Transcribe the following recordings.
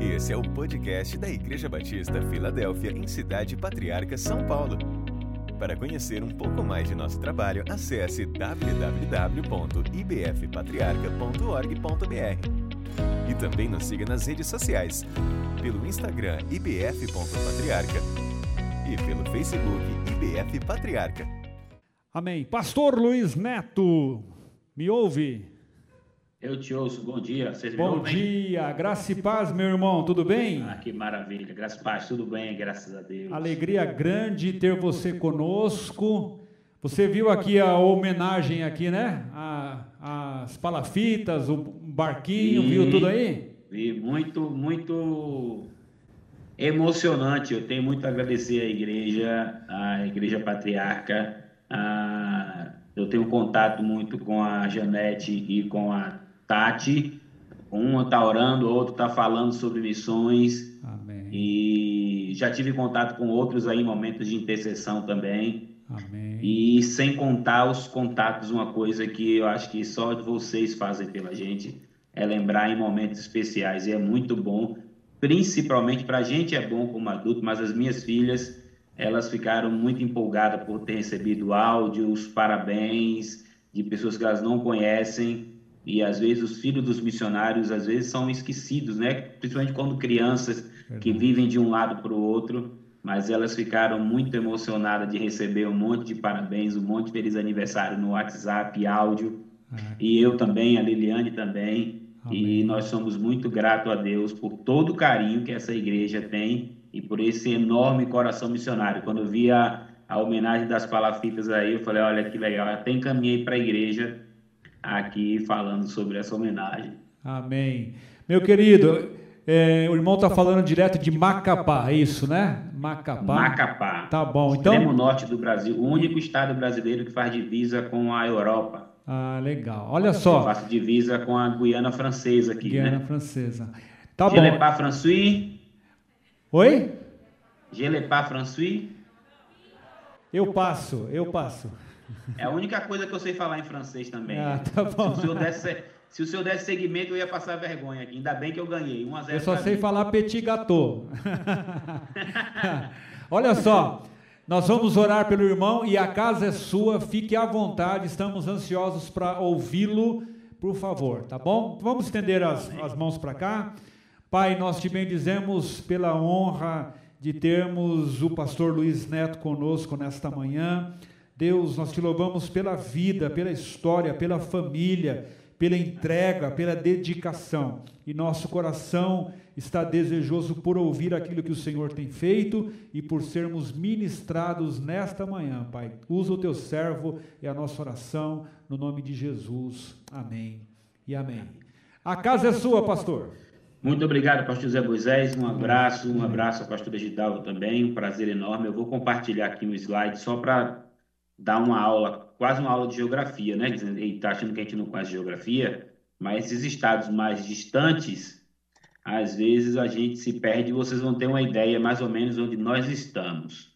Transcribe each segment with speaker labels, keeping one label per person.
Speaker 1: Esse é o podcast da Igreja Batista Filadélfia, em Cidade Patriarca, São Paulo. Para conhecer um pouco mais de nosso trabalho, acesse www.ibfpatriarca.org.br. E também nos siga nas redes sociais, pelo Instagram ibf.patriarca e pelo Facebook IBF Patriarca.
Speaker 2: Amém. Pastor Luiz Neto, me ouve?
Speaker 3: Eu te ouço, bom dia. Vocês
Speaker 2: bom
Speaker 3: me ouvem?
Speaker 2: dia, graça e paz, meu irmão, tudo bem?
Speaker 3: Ah, que maravilha, graça e paz, tudo bem, graças a Deus.
Speaker 2: Alegria grande ter você conosco. Você viu aqui a homenagem aqui, né? A, as palafitas, o barquinho, vi, viu tudo aí?
Speaker 3: Vi, muito, muito emocionante. Eu tenho muito a agradecer à igreja, à igreja patriarca. A... Eu tenho contato muito com a Janete e com a Tati. Um está orando, o outro está falando sobre missões.
Speaker 2: Amém.
Speaker 3: E já tive contato com outros aí em momentos de intercessão também.
Speaker 2: Amém.
Speaker 3: E sem contar os contatos, uma coisa que eu acho que só vocês fazem pela gente é lembrar em momentos especiais. E é muito bom, principalmente para a gente é bom como adulto, mas as minhas filhas, elas ficaram muito empolgadas por ter recebido áudios, parabéns de pessoas que elas não conhecem e às vezes os filhos dos missionários às vezes são esquecidos, né? Principalmente quando crianças que vivem de um lado para o outro, mas elas ficaram muito emocionadas de receber um monte de parabéns, um monte de feliz aniversário no WhatsApp, áudio. E eu também, a Liliane também. Amém. E nós somos muito gratos a Deus por todo o carinho que essa igreja tem e por esse enorme coração missionário. Quando eu vi a, a homenagem das palafitas aí, eu falei, olha que legal, até encaminhei para a igreja aqui falando sobre essa homenagem.
Speaker 2: Amém. Meu querido, é, o irmão está falando direto de Macapá, é isso, né? Macapá.
Speaker 3: Macapá.
Speaker 2: Tá bom. Então.
Speaker 3: Extremo norte do Brasil, o único estado brasileiro que faz divisa com a Europa.
Speaker 2: Ah, legal. Olha só.
Speaker 3: Eu faço divisa com a Guiana Francesa aqui,
Speaker 2: Guiana
Speaker 3: né?
Speaker 2: Francesa. Tá
Speaker 3: Gelepá
Speaker 2: bom.
Speaker 3: François.
Speaker 2: Oi?
Speaker 3: Gelepá François.
Speaker 2: Eu passo, eu passo.
Speaker 3: É a única coisa que eu sei falar em francês também.
Speaker 2: Ah, tá bom.
Speaker 3: Se o senhor desse, se o senhor desse segmento, eu ia passar vergonha aqui. Ainda bem que eu ganhei. 1 a 0
Speaker 2: Eu só sei
Speaker 3: mim.
Speaker 2: falar petit gâteau. Olha só, nós vamos orar pelo irmão e a casa é sua, fique à vontade, estamos ansiosos para ouvi-lo, por favor, tá bom? Vamos estender as, as mãos para cá. Pai, nós te bendizemos pela honra de termos o pastor Luiz Neto conosco nesta manhã. Deus, nós te louvamos pela vida, pela história, pela família, pela entrega, pela dedicação. E nosso coração está desejoso por ouvir aquilo que o Senhor tem feito e por sermos ministrados nesta manhã, Pai. Usa o teu servo e a nossa oração no nome de Jesus. Amém e amém. A casa é sua, pastor.
Speaker 3: Muito obrigado, pastor José Moisés. Um abraço, um abraço ao pastor Gidalvo também. Um prazer enorme. Eu vou compartilhar aqui um slide só para dar uma aula, quase uma aula de geografia, né? Ele está achando que a gente não conhece geografia, mas esses estados mais distantes, às vezes a gente se perde e vocês vão ter uma ideia mais ou menos onde nós estamos.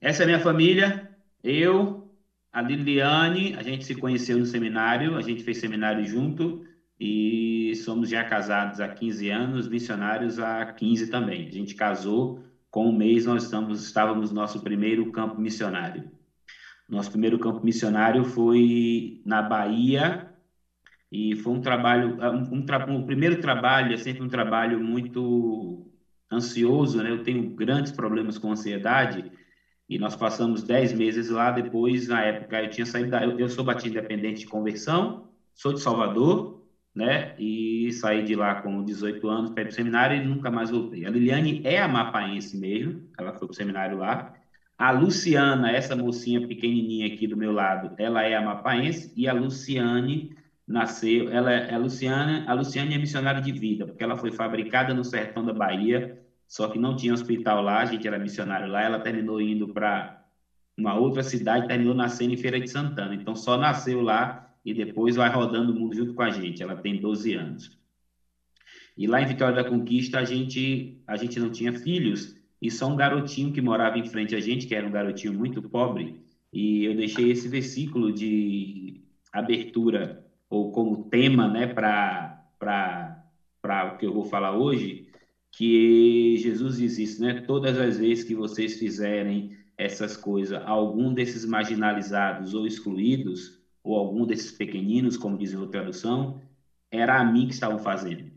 Speaker 3: Essa é a minha família, eu, a Liliane, a gente se conheceu no seminário, a gente fez seminário junto e somos já casados há 15 anos, missionários há 15 também. A gente casou, com um mês nós estamos, estávamos no nosso primeiro campo missionário. Nosso primeiro campo missionário foi na Bahia e foi um trabalho, um, um, tra um primeiro trabalho é sempre um trabalho muito ansioso, né? Eu tenho grandes problemas com ansiedade e nós passamos 10 meses lá. Depois, na época, eu tinha saído da, eu, eu sou batista independente de conversão, sou de Salvador, né? E saí de lá com 18 anos para o seminário e nunca mais voltei. A Liliane é amapaense mesmo, ela foi para o seminário lá. A Luciana, essa mocinha pequenininha aqui do meu lado, ela é amapaense e a Luciane nasceu, ela é a Luciana, a Luciane é missionária de vida, porque ela foi fabricada no sertão da Bahia, só que não tinha hospital lá, a gente era missionário lá, ela terminou indo para uma outra cidade, terminou nascendo em Feira de Santana. Então só nasceu lá e depois vai rodando o mundo junto com a gente. Ela tem 12 anos. E lá em Vitória da Conquista a gente a gente não tinha filhos, e só um garotinho que morava em frente a gente, que era um garotinho muito pobre, e eu deixei esse versículo de abertura, ou como tema, né, para o que eu vou falar hoje, que Jesus diz isso, né? Todas as vezes que vocês fizerem essas coisas, algum desses marginalizados ou excluídos, ou algum desses pequeninos, como diz a tradução, era a mim que estavam fazendo.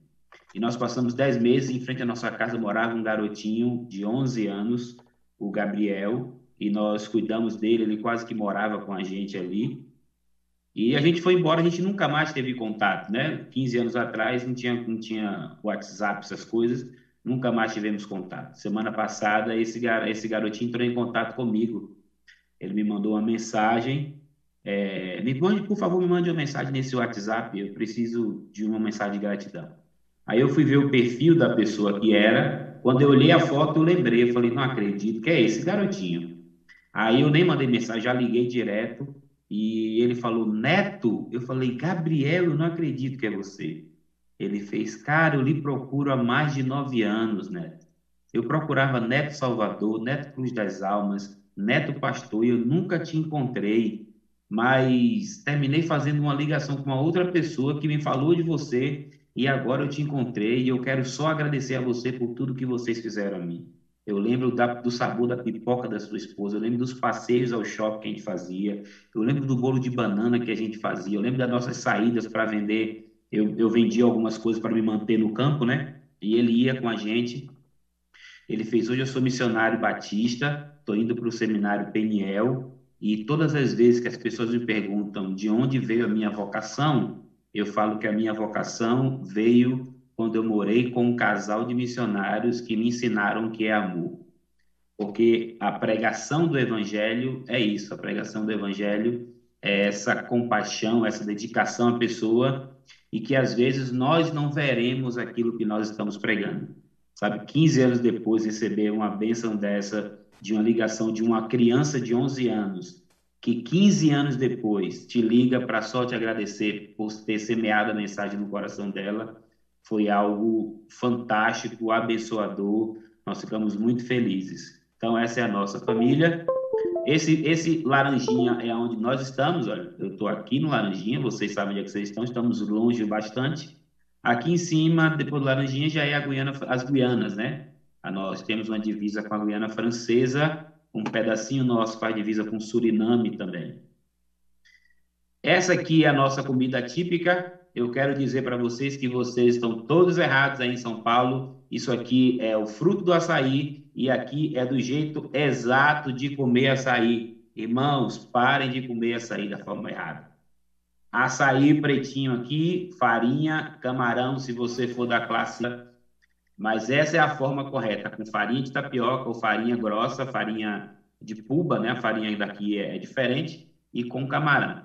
Speaker 3: E nós passamos dez meses, em frente à nossa casa morava um garotinho de 11 anos, o Gabriel, e nós cuidamos dele, ele quase que morava com a gente ali. E a gente foi embora, a gente nunca mais teve contato, né? 15 anos atrás não tinha, não tinha WhatsApp, essas coisas, nunca mais tivemos contato. Semana passada, esse, gar, esse garotinho entrou em contato comigo. Ele me mandou uma mensagem. É, me mande, por favor, me mande uma mensagem nesse WhatsApp, eu preciso de uma mensagem de gratidão. Aí eu fui ver o perfil da pessoa que era. Quando eu olhei a foto, eu lembrei, eu falei, não acredito, que é esse garotinho. Aí eu nem mandei mensagem, já liguei direto e ele falou, Neto? Eu falei, Gabriel, eu não acredito que é você. Ele fez, cara, eu lhe procuro há mais de nove anos, Neto. Eu procurava Neto Salvador, Neto Cruz das Almas, Neto Pastor, e eu nunca te encontrei, mas terminei fazendo uma ligação com uma outra pessoa que me falou de você e agora eu te encontrei e eu quero só agradecer a você por tudo que vocês fizeram a mim. Eu lembro da, do sabor da pipoca da sua esposa, eu lembro dos passeios ao shopping que a gente fazia, eu lembro do bolo de banana que a gente fazia, eu lembro das nossas saídas para vender. Eu, eu vendia algumas coisas para me manter no campo, né? E ele ia com a gente. Ele fez Hoje Eu Sou Missionário Batista, estou indo para o seminário Peniel, e todas as vezes que as pessoas me perguntam de onde veio a minha vocação, eu falo que a minha vocação veio quando eu morei com um casal de missionários que me ensinaram o que é amor. Porque a pregação do evangelho é isso, a pregação do evangelho é essa compaixão, essa dedicação à pessoa e que às vezes nós não veremos aquilo que nós estamos pregando. Sabe, 15 anos depois receber uma bênção dessa de uma ligação de uma criança de 11 anos que 15 anos depois te liga para só te agradecer por ter semeado a mensagem no coração dela, foi algo fantástico, abençoador. Nós ficamos muito felizes. Então, essa é a nossa família. Esse, esse Laranjinha é onde nós estamos. Olha, eu estou aqui no Laranjinha, vocês sabem onde é que vocês estão, estamos longe bastante. Aqui em cima, depois do Laranjinha, já é a Guiana, as Guianas, né? Nós temos uma divisa com a Guiana Francesa, um pedacinho nosso faz divisa com Suriname também. Essa aqui é a nossa comida típica, eu quero dizer para vocês que vocês estão todos errados aí em São Paulo. Isso aqui é o fruto do açaí e aqui é do jeito exato de comer açaí. Irmãos, parem de comer açaí da forma errada. Açaí pretinho aqui, farinha, camarão, se você for da classe. Mas essa é a forma correta, com farinha de tapioca ou farinha grossa, farinha de puba, né? A farinha daqui é, é diferente, e com camarão.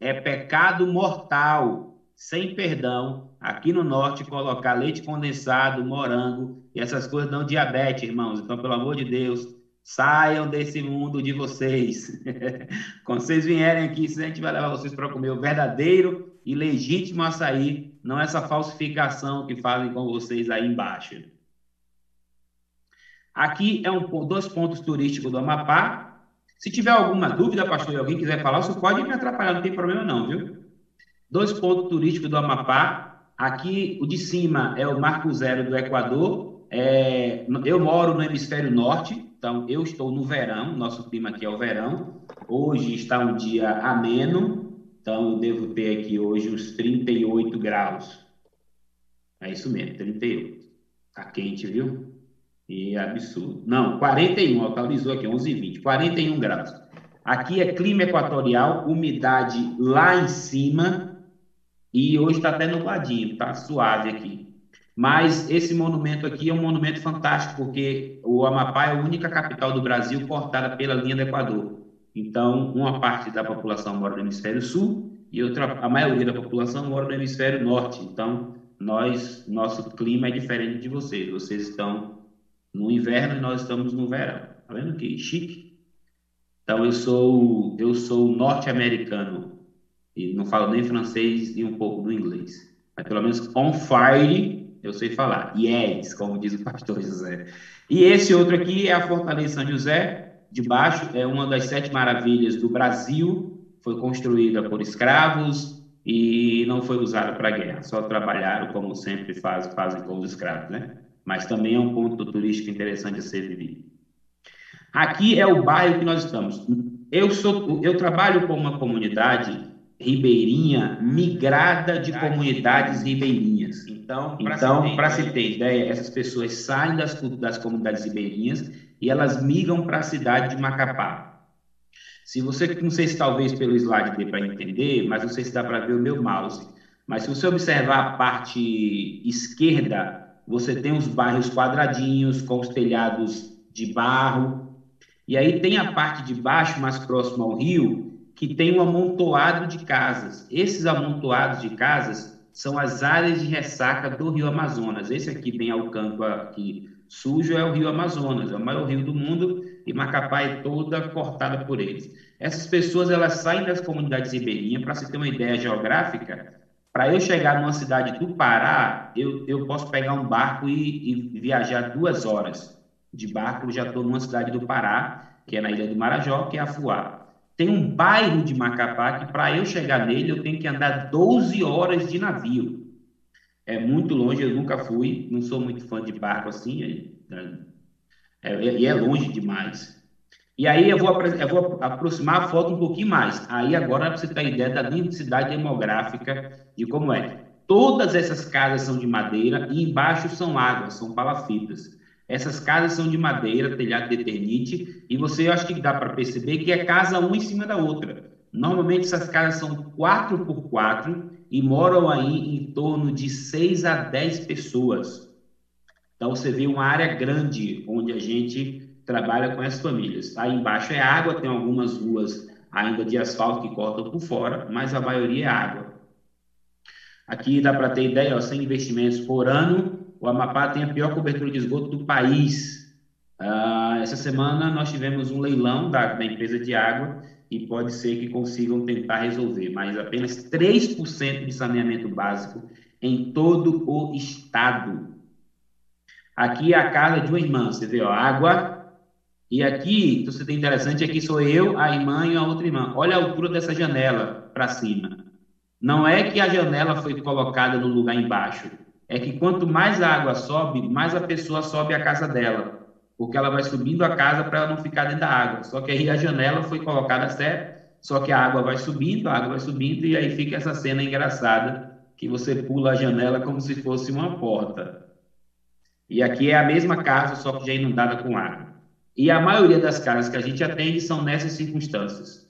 Speaker 3: É pecado mortal sem perdão, aqui no norte, colocar leite condensado, morango e essas coisas dão diabetes, irmãos. Então, pelo amor de Deus, saiam desse mundo de vocês. Quando vocês vierem aqui, a gente vai levar vocês para comer o verdadeiro e legítimo açaí, não essa falsificação que fazem com vocês aí embaixo. Aqui é um, dois pontos turísticos do Amapá. Se tiver alguma dúvida, pastor, e alguém quiser falar, você pode me atrapalhar, não tem problema não, viu? Dois pontos turísticos do Amapá. Aqui, o de cima é o Marco Zero do Equador. É, eu moro no hemisfério norte, então eu estou no verão, nosso clima aqui é o verão. Hoje está um dia ameno, então eu devo ter aqui hoje uns 38 graus. É isso mesmo, 38. Tá quente, viu? E é absurdo. Não, 41, atualizou aqui, 11 e 20, 41 graus. Aqui é clima equatorial, umidade lá em cima, e hoje está até nubladinho, está suave aqui. Mas esse monumento aqui é um monumento fantástico, porque o Amapá é a única capital do Brasil cortada pela linha do Equador. Então, uma parte da população mora no hemisfério sul e outra, a maioria da população mora no hemisfério norte. Então, nós, nosso clima é diferente de vocês. Vocês estão no inverno e nós estamos no verão. Tá vendo que chique? Então, eu sou eu sou norte-americano e não falo nem francês e um pouco do inglês. Mas pelo menos on fire eu sei falar. Yes, como diz o pastor José. E esse outro aqui é a Fortaleza São José, de baixo, é uma das sete maravilhas do Brasil, foi construída por escravos e não foi usada para guerra, só trabalharam como sempre faz, fazem com os escravos, né? mas também é um ponto turístico interessante a ser vivido. Aqui é o bairro que nós estamos. Eu sou, eu trabalho com uma comunidade ribeirinha migrada de comunidades ribeirinhas. Então, para se, se ter ideia, essas pessoas saem das, das comunidades ribeirinhas e elas migram para a cidade de Macapá. Se você, não sei se talvez pelo slide dê para entender, mas não sei se dá para ver o meu mouse. Mas se você observar a parte esquerda, você tem os bairros quadradinhos com os telhados de barro. E aí tem a parte de baixo, mais próximo ao rio, que tem um amontoado de casas. Esses amontoados de casas são as áreas de ressaca do rio Amazonas. Esse aqui bem ao canto aqui sujo é o rio Amazonas, é o maior rio do mundo e Macapá é toda cortada por eles. Essas pessoas elas saem das comunidades ribeirinhas, para se ter uma ideia geográfica, para eu chegar numa cidade do Pará, eu, eu posso pegar um barco e, e viajar duas horas. De barco, já estou numa cidade do Pará, que é na ilha do Marajó, que é Afuá. Tem um bairro de Macapá que, para eu chegar nele, eu tenho que andar 12 horas de navio. É muito longe, eu nunca fui, não sou muito fã de barco assim, é, é, e é longe demais. E aí eu vou, eu vou aproximar a foto um pouquinho mais. Aí agora você tem a ideia da densidade demográfica de como é. Todas essas casas são de madeira e embaixo são águas, são palafitas. Essas casas são de madeira, telhado de eternite, e você acho que dá para perceber que é casa uma em cima da outra. Normalmente essas casas são 4 por 4 e moram aí em torno de 6 a 10 pessoas. Então você vê uma área grande onde a gente trabalha com essas famílias. Aí embaixo é água, tem algumas ruas ainda de asfalto que cortam por fora, mas a maioria é água. Aqui dá para ter ideia, ó, sem investimentos por ano, o Amapá tem a pior cobertura de esgoto do país. Ah, essa semana nós tivemos um leilão da, da empresa de água e pode ser que consigam tentar resolver, mas apenas 3% de saneamento básico em todo o estado. Aqui é a casa de uma irmã, você vê, ó, água. E aqui, você tem interessante, aqui sou eu, a irmã e a outra irmã. Olha a altura dessa janela para cima. Não é que a janela foi colocada no lugar embaixo. É que quanto mais a água sobe, mais a pessoa sobe a casa dela. Porque ela vai subindo a casa para ela não ficar dentro da água. Só que aí a janela foi colocada certo, só que a água vai subindo, a água vai subindo, e aí fica essa cena engraçada que você pula a janela como se fosse uma porta. E aqui é a mesma casa, só que já inundada com água. E a maioria das casas que a gente atende são nessas circunstâncias.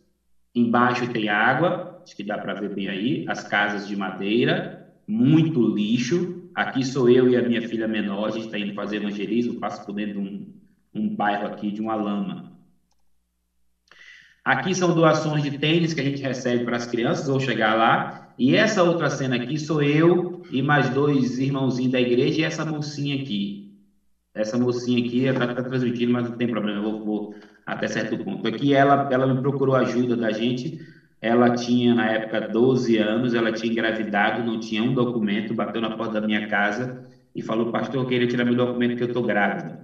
Speaker 3: Embaixo tem água, acho que dá para ver bem aí, as casas de madeira, muito lixo. Aqui sou eu e a minha filha menor, a gente está indo fazer evangelismo, passo por dentro de um, um bairro aqui, de uma lama. Aqui são doações de tênis que a gente recebe para as crianças, vou chegar lá. E essa outra cena aqui sou eu e mais dois irmãozinhos da igreja e essa mocinha aqui. Essa mocinha aqui está tá transmitindo, mas não tem problema, eu vou, vou, até certo ponto. Aqui ela, ela me procurou ajuda da gente. Ela tinha, na época, 12 anos, ela tinha engravidado, não tinha um documento, bateu na porta da minha casa e falou, pastor, eu queria tirar meu documento que eu estou grávida.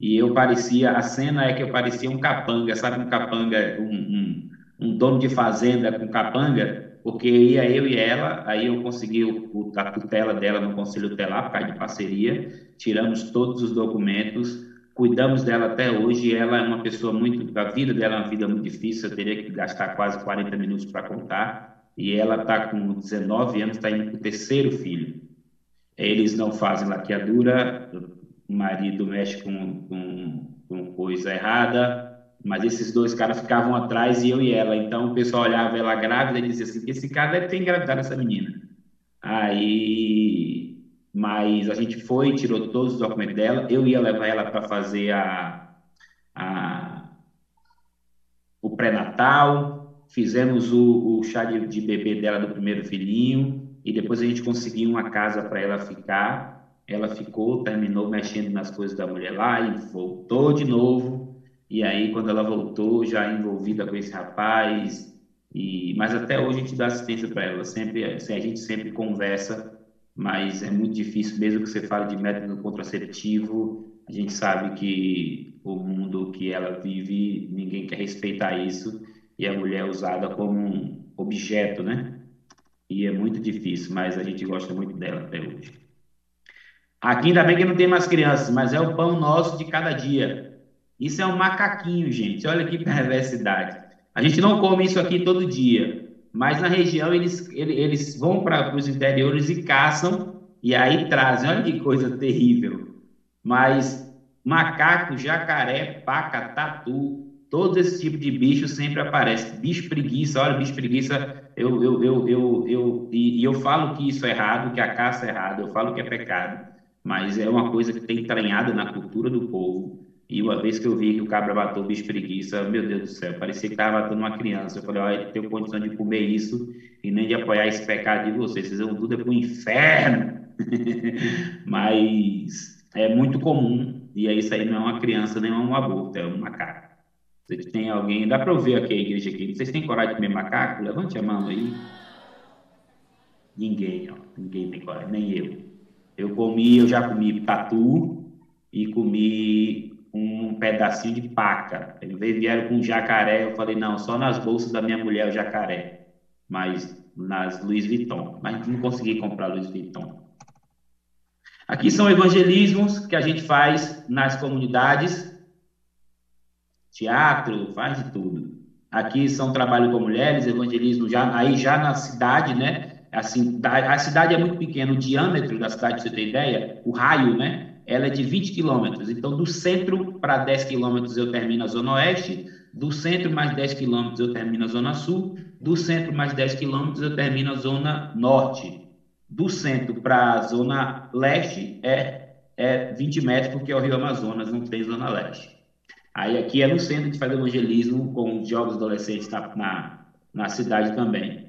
Speaker 3: E eu parecia, a cena é que eu parecia um capanga, sabe um capanga, um, um, um dono de fazenda com capanga? porque ia eu e ela, aí eu consegui o, a tutela dela no Conselho Tutelar, por causa de parceria, tiramos todos os documentos, cuidamos dela até hoje, ela é uma pessoa muito, a vida dela é uma vida muito difícil, eu teria que gastar quase 40 minutos para contar, e ela está com 19 anos, está indo para o terceiro filho. Eles não fazem laqueadura, o marido mexe com, com, com coisa errada, mas esses dois caras ficavam atrás e eu e ela. Então o pessoal olhava ela grávida e dizia assim: esse cara deve ter engravidado essa menina. Aí, mas a gente foi, tirou todos os documentos dela. Eu ia levar ela para fazer a, a, o pré-natal, fizemos o, o chá de, de bebê dela do primeiro filhinho e depois a gente conseguiu uma casa para ela ficar. Ela ficou, terminou mexendo nas coisas da mulher lá e voltou de novo e aí, quando ela voltou, já envolvida com esse rapaz, e mas até hoje a gente dá assistência para ela. Sempre, a gente sempre conversa, mas é muito difícil, mesmo que você fale de método contraceptivo, a gente sabe que o mundo que ela vive, ninguém quer respeitar isso, e a mulher é usada como um objeto, né? E é muito difícil, mas a gente gosta muito dela até hoje. Aqui ainda bem que não tem mais crianças, mas é o pão nosso de cada dia. Isso é um macaquinho, gente. Olha que perversidade. A gente não come isso aqui todo dia, mas na região eles, eles vão para os interiores e caçam e aí trazem. Olha que coisa terrível. Mas macaco, jacaré, paca, tatu, todos esses tipos de bichos sempre aparecem. Bicho preguiça, olha, bicho preguiça, eu, eu, eu, eu, eu, e, e eu falo que isso é errado, que a caça é errada, eu falo que é pecado, mas é uma coisa que tem entranhada na cultura do povo. E uma vez que eu vi que o cabra matou o bicho preguiça, meu Deus do céu, parecia que estava matando uma criança. Eu falei, olha, ele tem condição de comer isso e nem de apoiar esse pecado de vocês. Vocês vão tudo é para o inferno. Mas é muito comum, e isso aí não é uma criança, nem é um aborto, é um macaco. Vocês têm alguém, dá para ouvir aqui a igreja aqui, vocês têm coragem de comer macaco? Levante a mão aí. Ninguém, ó, ninguém tem coragem, nem eu. Eu comi, eu já comi tatu e comi um pedacinho de paca. Eles vieram com jacaré, eu falei, não, só nas bolsas da minha mulher o jacaré, mas nas Louis Vuitton. Mas não consegui comprar Louis Vuitton. Aqui são evangelismos que a gente faz nas comunidades, teatro, faz de tudo. Aqui são trabalho com mulheres, evangelismo já aí já na cidade, né? Assim, a cidade é muito pequena, o diâmetro da cidade, você ter ideia, o raio, né? Ela é de 20 quilômetros. Então, do centro para 10 quilômetros eu termino a Zona Oeste, do centro mais 10 quilômetros eu termino a Zona Sul, do centro mais 10 quilômetros eu termino a Zona Norte. Do centro para a Zona Leste é, é 20 metros, porque é o Rio Amazonas, não tem Zona Leste. Aí aqui é no centro, a gente faz evangelismo com jovens adolescentes na, na, na cidade também.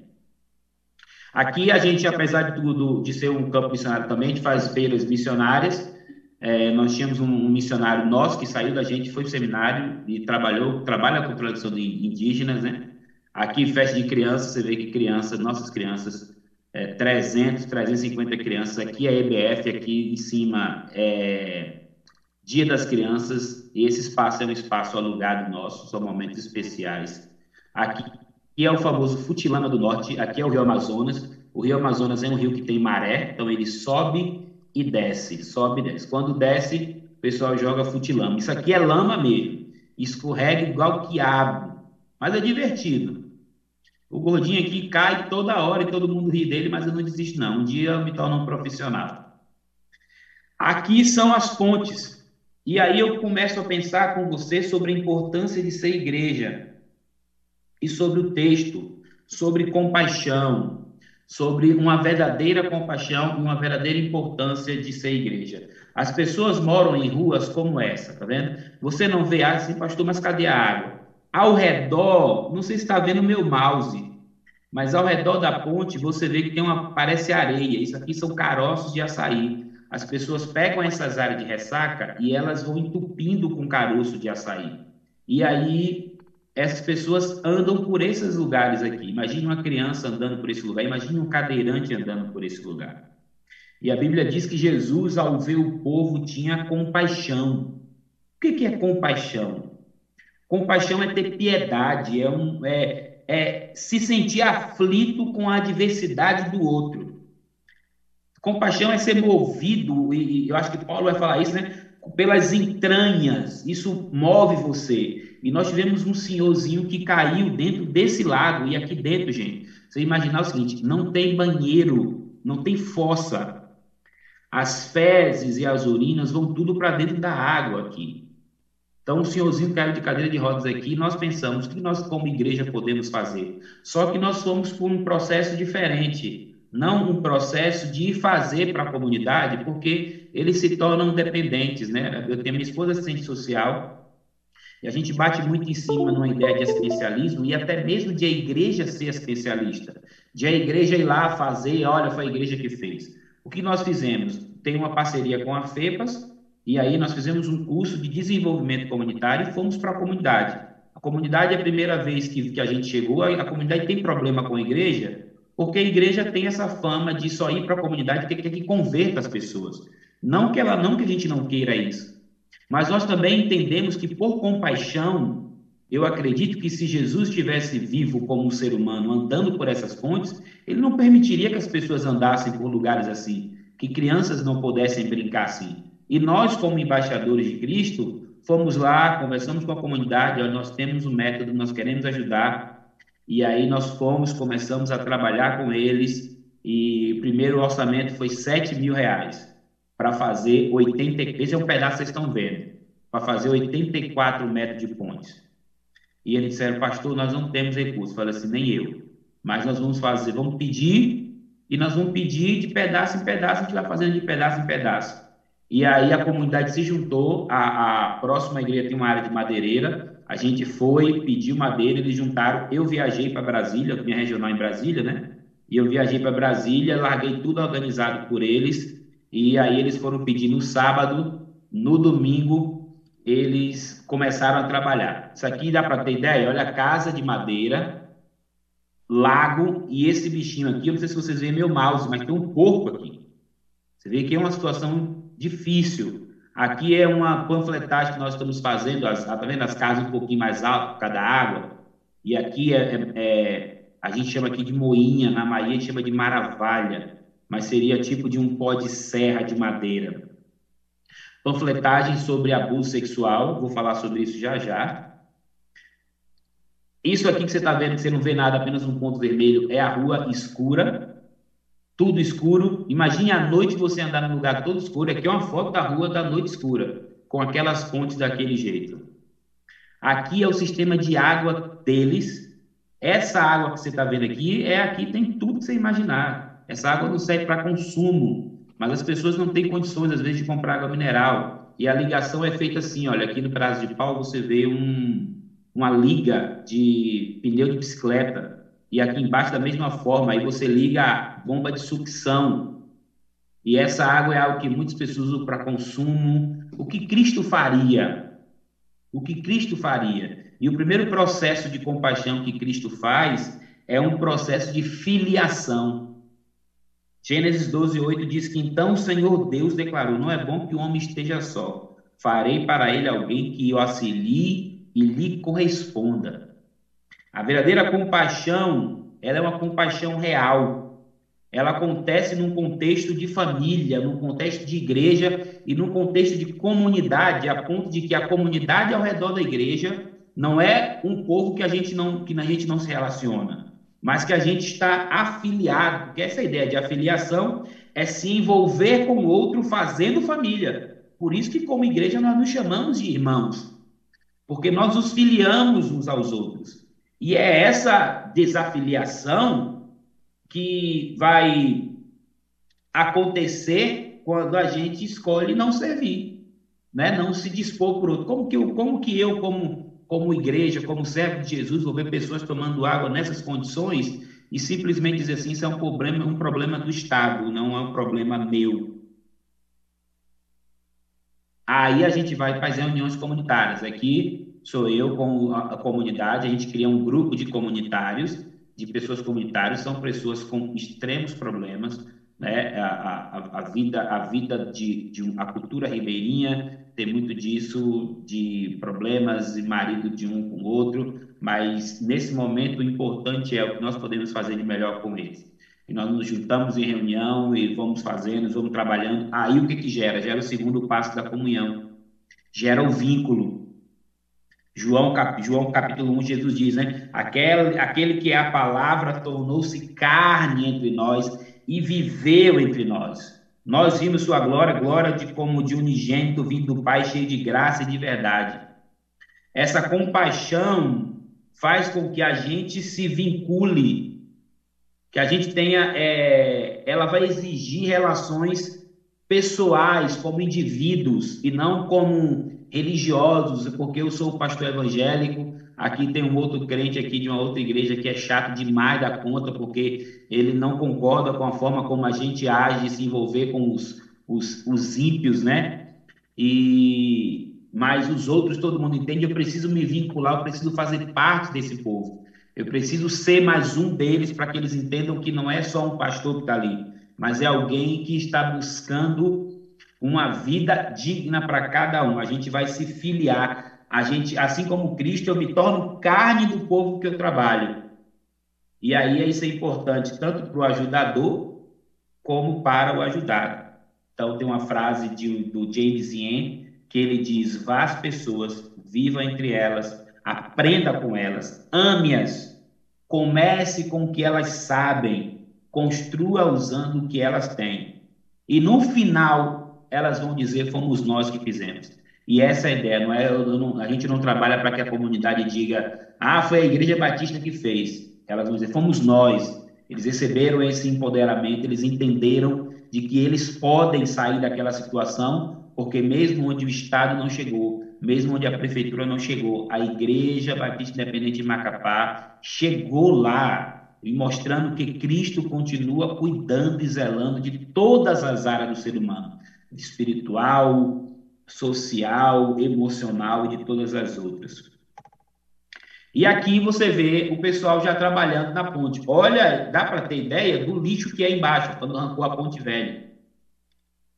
Speaker 3: Aqui a gente, apesar de tudo, de ser um campo missionário também, a gente faz feiras missionárias, é, nós tínhamos um, um, missionário nosso que saiu da gente, foi para o seminário e trabalhou, trabalha com tradição de indígenas, né? Aqui, festa de crianças, você vê que crianças, nossas crianças, é, 300, 350 crianças. Aqui é EBF, aqui em cima é Dia das Crianças. E esse espaço é um espaço alugado nosso, são momentos especiais. Aqui, aqui é o famoso Futilama do Norte, aqui é o Rio Amazonas. O Rio Amazonas é um rio que tem maré, então ele sobe e desce, sobe e desce. Quando desce, o pessoal joga futilama. Isso aqui é lama mesmo. Escorrega igual quiabo. Mas é divertido. O gordinho aqui cai toda hora e todo mundo ri dele, mas eu não desisto, não. Um dia eu me torno um profissional. Aqui são as pontes. E aí eu começo a pensar com você sobre a importância de ser igreja. E sobre o texto, sobre compaixão, sobre uma verdadeira compaixão e uma verdadeira importância de ser igreja. As pessoas moram em ruas como essa, tá vendo? Você não vê ah, assim, pastor, mas cadê a água? Ao redor, não sei se está vendo o meu mouse, mas ao redor da ponte você vê que tem uma, parece areia. Isso aqui são caroços de açaí. As pessoas pegam essas áreas de ressaca e elas vão entupindo com caroço de açaí. E aí essas pessoas andam por esses lugares aqui. Imagine uma criança andando por esse lugar, imagine um cadeirante andando por esse lugar. E a Bíblia diz que Jesus, ao ver o povo, tinha compaixão. O que é compaixão? Compaixão é ter piedade, é, um, é, é se sentir aflito com a adversidade do outro. Compaixão é ser movido, e eu acho que Paulo vai falar isso, né? Pelas entranhas, isso move você. E nós tivemos um senhorzinho que caiu dentro desse lago. E aqui dentro, gente, você imaginar o seguinte: não tem banheiro, não tem fossa. As fezes e as urinas vão tudo para dentro da água aqui. Então, o senhorzinho caiu de cadeira de rodas aqui. Nós pensamos o que nós, como igreja, podemos fazer. Só que nós fomos por um processo diferente. Não um processo de fazer para a comunidade, porque eles se tornam dependentes, né? Eu tenho minha esposa assistente social, e a gente bate muito em cima numa ideia de assistencialismo e até mesmo de a igreja ser assistencialista, de a igreja ir lá fazer, olha, foi a igreja que fez. O que nós fizemos? Tem uma parceria com a FEPAS, e aí nós fizemos um curso de desenvolvimento comunitário e fomos para a comunidade. A comunidade, é a primeira vez que, que a gente chegou, a, a comunidade tem problema com a igreja, porque a igreja tem essa fama de só ir para a comunidade que quer que converta as pessoas. Não que ela não que a gente não queira isso, mas nós também entendemos que, por compaixão, eu acredito que se Jesus estivesse vivo como um ser humano, andando por essas pontes, ele não permitiria que as pessoas andassem por lugares assim. que crianças não pudessem brincar assim. E nós, como embaixadores de Cristo, fomos lá, conversamos com a comunidade, nós temos um método, nós queremos ajudar, e aí nós fomos, começamos a trabalhar com eles, e o primeiro orçamento foi 7 mil reais para fazer 80, esse é um pedaço que vocês estão vendo, para fazer 84 metros de pontes. E eles disseram, pastor, nós não temos recursos. Falei assim, nem eu. Mas nós vamos fazer, vamos pedir, e nós vamos pedir de pedaço em pedaço, a gente vai fazendo de pedaço em pedaço. E aí a comunidade se juntou, a, a próxima igreja tem uma área de madeireira, a gente foi, pediu madeira, eles juntaram, eu viajei para Brasília, minha regional em Brasília, né? E eu viajei para Brasília, larguei tudo organizado por eles, e aí eles foram pedir no sábado, no domingo, eles começaram a trabalhar. Isso aqui dá para ter ideia? Olha, casa de madeira, lago e esse bichinho aqui, eu não sei se vocês veem meu mouse, mas tem um porco aqui. Você vê que é uma situação difícil. Aqui é uma panfletagem que nós estamos fazendo, as, tá vendo as casas um pouquinho mais altas por causa da água, e aqui é, é, é, a gente chama aqui de moinha, na Bahia a gente chama de maravalha, mas seria tipo de um pó de serra de madeira. Panfletagem sobre abuso sexual, vou falar sobre isso já já. Isso aqui que você está vendo, que você não vê nada, apenas um ponto vermelho, é a rua escura, tudo escuro. Imagine à noite você andar num lugar todo escuro. Aqui é uma foto da rua da noite escura, com aquelas pontes daquele jeito. Aqui é o sistema de água deles. Essa água que você está vendo aqui, é aqui tem tudo que você imaginar. Essa água não serve para consumo, mas as pessoas não têm condições, às vezes, de comprar água mineral. E a ligação é feita assim, olha, aqui no Prazo de Pau você vê um, uma liga de pneu de bicicleta e aqui embaixo da mesma forma, aí você liga a bomba de sucção. E essa água é algo que muitas pessoas usam para consumo. O que Cristo faria? O que Cristo faria? E o primeiro processo de compaixão que Cristo faz é um processo de filiação. Gênesis 12, 8 diz que então o Senhor Deus declarou: Não é bom que o homem esteja só. Farei para ele alguém que o auxilie e lhe corresponda. A verdadeira compaixão, ela é uma compaixão real. Ela acontece num contexto de família, num contexto de igreja e num contexto de comunidade, a ponto de que a comunidade ao redor da igreja não é um povo que a gente não que a gente não se relaciona, mas que a gente está afiliado, porque essa ideia de afiliação é se envolver com o outro fazendo família. Por isso que como igreja nós nos chamamos de irmãos, porque nós nos filiamos uns aos outros. E é essa desafiliação que vai acontecer quando a gente escolhe não servir, né? não se dispor por outro. Como que eu, como que eu como, como igreja, como servo de Jesus, vou ver pessoas tomando água nessas condições e simplesmente dizer assim, isso é um problema, um problema do Estado, não é um problema meu. Aí a gente vai fazer reuniões comunitárias. Aqui sou eu com a, comunidade, a gente cria um grupo de comunitários, de pessoas comunitárias, são pessoas com extremos problemas, né? A, a, a vida, a vida de, de a cultura ribeirinha tem muito disso, de problemas e marido de um com o outro, mas nesse momento o importante é o que nós podemos fazer de melhor com eles. E nós nos juntamos em reunião e vamos fazendo, vamos trabalhando. Aí o que que gera? Gera o segundo passo da comunhão. Gera o vínculo, João, cap, João capítulo 1, Jesus diz, né? Aquele, aquele que é a palavra tornou-se carne entre nós e viveu entre nós. Nós vimos sua glória, glória de como de unigênito vindo do Pai, cheio de graça e de verdade. Essa compaixão faz com que a gente se vincule, que a gente tenha, é, ela vai exigir relações pessoais como indivíduos e não como religiosos, porque eu sou pastor evangélico, aqui tem um outro crente aqui de uma outra igreja que é chato demais da conta, porque ele não concorda com a forma como a gente age, se envolver com os, os, os ímpios, né? E mas os outros todo mundo entende, eu preciso me vincular, eu preciso fazer parte desse povo. Eu preciso ser mais um deles para que eles entendam que não é só um pastor que está ali, mas é alguém que está buscando uma vida digna para cada um. A gente vai se filiar. A gente, assim como Cristo, eu me torno carne do povo que eu trabalho. E aí isso é importante tanto para o ajudador como para o ajudado. Então, tem uma frase de, do James Yen que ele diz: vá às pessoas, viva entre elas, aprenda com elas, ame-as, comece com o que elas sabem, construa usando o que elas têm. E no final, elas vão dizer: fomos nós que fizemos. E essa é a ideia, não é? Não, a gente não trabalha para que a comunidade diga: ah, foi a Igreja Batista que fez. Elas vão dizer: fomos nós. Eles receberam esse empoderamento, eles entenderam de que eles podem sair daquela situação, porque mesmo onde o Estado não chegou, mesmo onde a prefeitura não chegou, a Igreja Batista Independente de Macapá chegou lá e mostrando que Cristo continua cuidando e zelando de todas as áreas do ser humano, espiritual, social, emocional e de todas as outras. E aqui você vê o pessoal já trabalhando na ponte. Olha, dá para ter ideia do lixo que é embaixo, quando arrancou a ponte velha.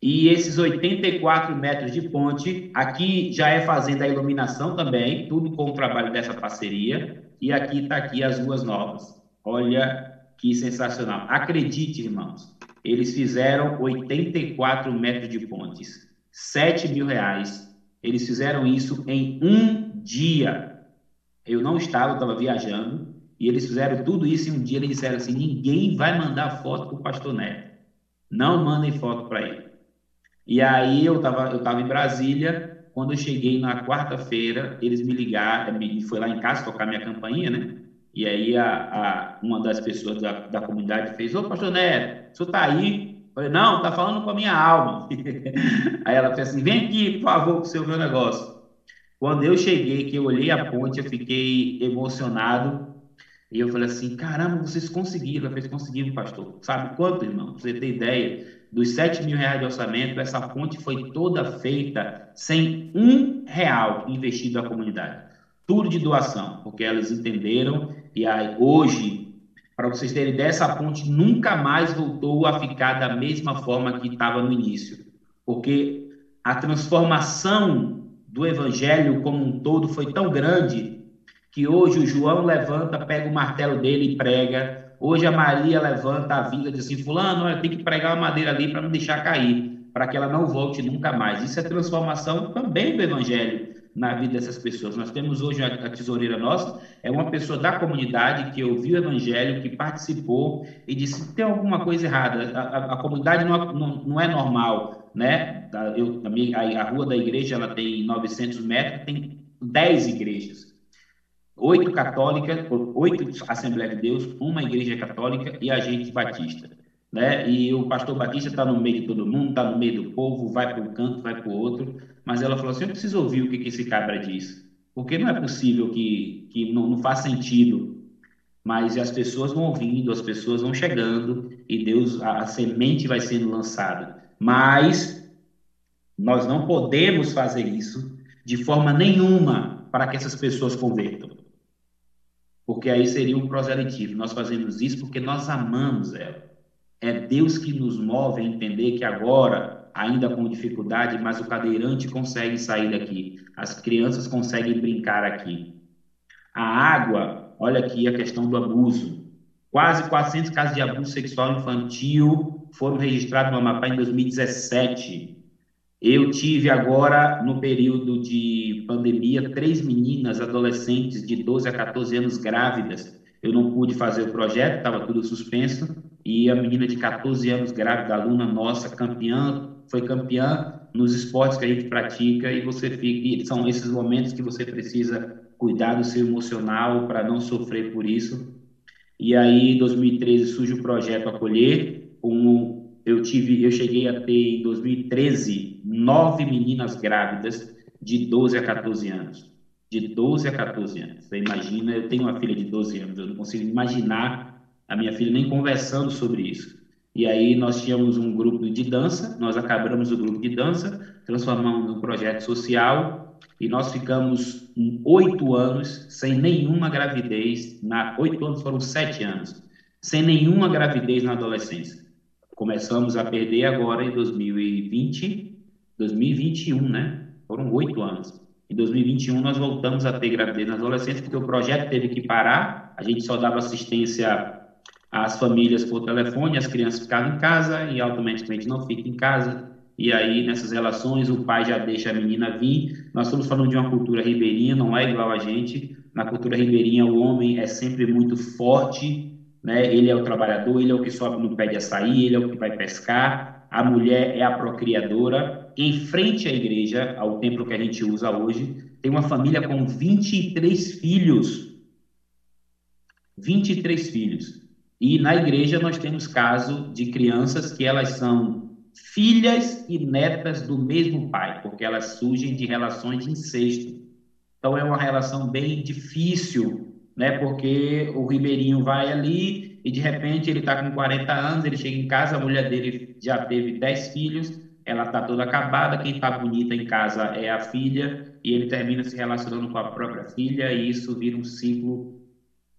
Speaker 3: E esses 84 metros de ponte, aqui já é fazendo a iluminação também, tudo com o trabalho dessa parceria. E aqui está aqui as ruas novas. Olha que sensacional. Acredite, irmãos, eles fizeram 84 metros de pontes, 7 mil reais. Eles fizeram isso em um dia. Eu não estava, estava viajando, e eles fizeram tudo isso em um dia. Eles disseram assim: ninguém vai mandar foto para o pastor Neto. Não mandem foto para ele. E aí eu estava eu tava em Brasília. Quando eu cheguei na quarta-feira, eles me ligaram, me, foi lá em casa tocar minha campainha, né? E aí a, a, uma das pessoas da, da comunidade fez: Ô, pastor Neto, o senhor está aí? Falei: Não, está falando com a minha alma. aí ela fez assim: Vem aqui, por favor, para o seu meu negócio. Quando eu cheguei, que eu olhei a ponte, eu fiquei emocionado. E eu falei assim: caramba, vocês conseguiram. Ela fez: conseguimos, pastor. Sabe quanto, irmão? Pra você ter ideia, dos 7 mil reais de orçamento, essa ponte foi toda feita sem um real investido na comunidade. Tudo de doação, porque elas entenderam. E aí, hoje, para vocês terem ideia, essa ponte nunca mais voltou a ficar da mesma forma que estava no início. Porque a transformação do evangelho como um todo foi tão grande que hoje o João levanta, pega o martelo dele e prega. Hoje a Maria levanta a vida e diz assim: Fulano, olha, tem que pregar a madeira ali para não deixar cair, para que ela não volte nunca mais. Isso é transformação também do evangelho na vida dessas pessoas. Nós temos hoje a, tesoureira nossa, é uma pessoa da comunidade que ouviu o evangelho, que participou e disse: tem alguma coisa errada, a, a, a comunidade não, não, não é normal né? Eu, a, a rua da igreja ela tem 900 metros, tem 10 igrejas. Oito católicas, oito Assembleia de Deus, uma igreja católica e a gente batista. Né? E o pastor Batista está no meio de todo mundo, está no meio do povo, vai para um canto, vai para o outro. Mas ela falou assim: eu preciso ouvir o que, que esse cabra diz. Porque não é possível que, que não, não faz sentido mas as pessoas vão ouvindo, as pessoas vão chegando e Deus, a, a, semente vai sendo lançada. Mas nós não podemos fazer isso de forma nenhuma para que essas pessoas convertam. Porque aí seria um proselitismo. Nós fazemos isso porque nós amamos ela. É Deus que nos move a entender que agora, ainda com dificuldade, mas o cadeirante consegue sair daqui. As crianças conseguem brincar aqui. A água, olha aqui a questão do abuso. Quase 400 casos de abuso sexual infantil foram registrados no Amapá em 2017. Eu tive agora, no período de pandemia, três meninas adolescentes de 12 a 14 anos grávidas. Eu não pude fazer o projeto, estava tudo suspenso. E a menina de 14 anos grávida, aluna nossa, campeã, foi campeã nos esportes que a gente pratica. E você fica, são esses momentos que você precisa cuidar do seu emocional para não sofrer por isso. E aí, em 2013, surge o projeto Acolher, como eu tive, eu cheguei a ter em 2013 nove meninas grávidas de 12 a 14 anos. De 12 a 14 anos. Você imagina, eu tenho uma filha de 12 anos, eu não consigo imaginar a minha filha nem conversando sobre isso. E aí nós tínhamos um grupo de dança, nós acabamos o grupo de dança, transformamos num projeto social e nós ficamos oito anos sem nenhuma gravidez. Na oito anos foram sete anos sem nenhuma gravidez na adolescência. Começamos a perder agora em 2020, 2021, né? Foram oito anos. Em 2021 nós voltamos a ter gravidez na adolescência porque o projeto teve que parar. A gente só dava assistência às famílias por telefone, as crianças ficavam em casa e automaticamente não ficam em casa. e aí nessas relações o pai já deixa a menina vir. Nós estamos falando de uma cultura ribeirinha, não é igual a gente. Na cultura ribeirinha o homem é sempre muito forte, né? Ele é o trabalhador, ele é o que sobe no pé de açaí, ele é o que vai pescar. A mulher é a procriadora. Em frente à igreja, ao templo que a gente usa hoje, tem uma família com 23 filhos. 23 filhos. E na igreja nós temos caso de crianças que elas são filhas e netas do mesmo pai, porque elas surgem de relações de incesto. Então é uma relação bem difícil, né? Porque o ribeirinho vai ali e de repente ele está com 40 anos, ele chega em casa, a mulher dele já teve 10 filhos, ela está toda acabada, quem está bonita em casa é a filha, e ele termina se relacionando com a própria filha, e isso vira um ciclo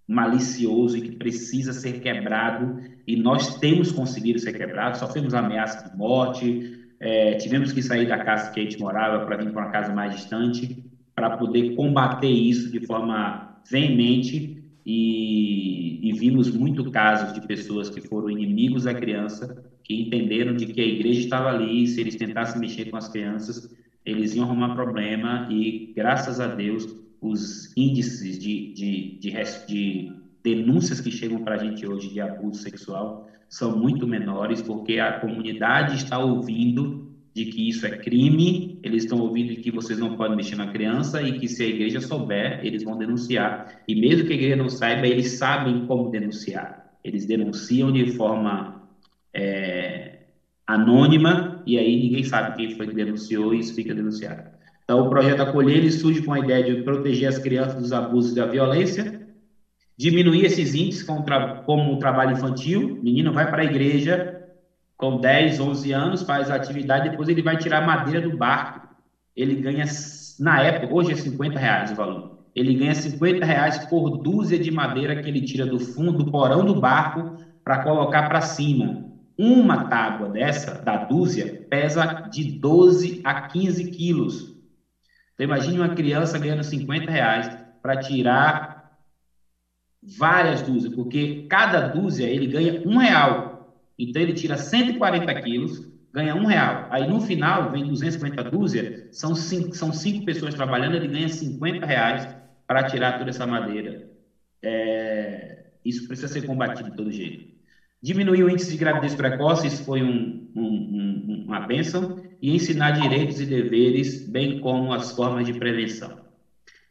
Speaker 3: malicioso e que precisa ser quebrado, e nós temos conseguido ser quebrado, sofremos ameaça de morte, é, tivemos que sair da casa que a gente morava para vir para uma casa mais distante, para poder combater isso de forma veemente, e, e vimos muito casos de pessoas que foram inimigos da criança, que entenderam de que a igreja estava ali, e se eles tentassem mexer com as crianças, eles iam arrumar problema, e graças a Deus, os índices de, de, de, de denúncias que chegam para a gente hoje de abuso sexual são muito menores, porque a comunidade está ouvindo de que isso é crime, eles estão ouvindo que vocês não podem mexer na criança e que se a igreja souber, eles vão denunciar. E mesmo que a igreja não saiba, eles sabem como denunciar. Eles denunciam de forma é, anônima e aí ninguém sabe quem foi que denunciou e isso fica denunciado. Então, o projeto Acolher ele surge com a ideia de proteger as crianças dos abusos e da violência, diminuir esses índices como, como o trabalho infantil. O menino vai para a igreja com 10, 11 anos, faz a atividade, depois ele vai tirar madeira do barco. Ele ganha, na época, hoje é 50 reais o valor. Ele ganha 50 reais por dúzia de madeira que ele tira do fundo, do porão do barco, para colocar para cima. Uma tábua dessa, da dúzia, pesa de 12 a 15 quilos. Imagine uma criança ganhando 50 reais para tirar várias dúzias, porque cada dúzia ele ganha um real. Então, ele tira 140 quilos, ganha um real. Aí, no final, vem 250 dúzias, são cinco, são cinco pessoas trabalhando, ele ganha 50 reais para tirar toda essa madeira. É, isso precisa ser combatido de todo jeito. Diminuir o índice de gravidez precoce, isso foi um, um, um, uma bênção, e ensinar direitos e deveres, bem como as formas de prevenção.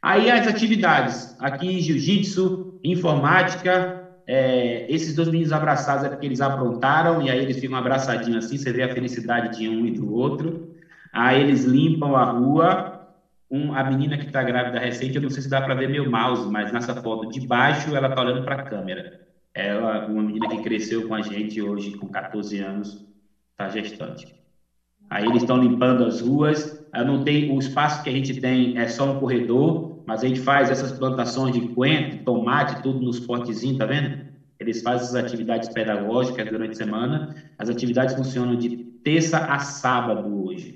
Speaker 3: Aí as atividades, aqui jiu-jitsu, informática, é, esses dois meninos abraçados é porque eles aprontaram, e aí eles ficam abraçadinhos assim, você vê a felicidade de um e do outro. Aí eles limpam a rua, um, a menina que está grávida recente, eu não sei se dá para ver meu mouse, mas nessa foto de baixo ela está olhando para a câmera. Ela, uma menina que cresceu com a gente hoje, com 14 anos, está gestante. Aí eles estão limpando as ruas. Não tem o espaço que a gente tem é só um corredor, mas a gente faz essas plantações de coentro, tomate, tudo nos potezinhos, tá vendo? Eles fazem essas atividades pedagógicas durante a semana. As atividades funcionam de terça a sábado hoje.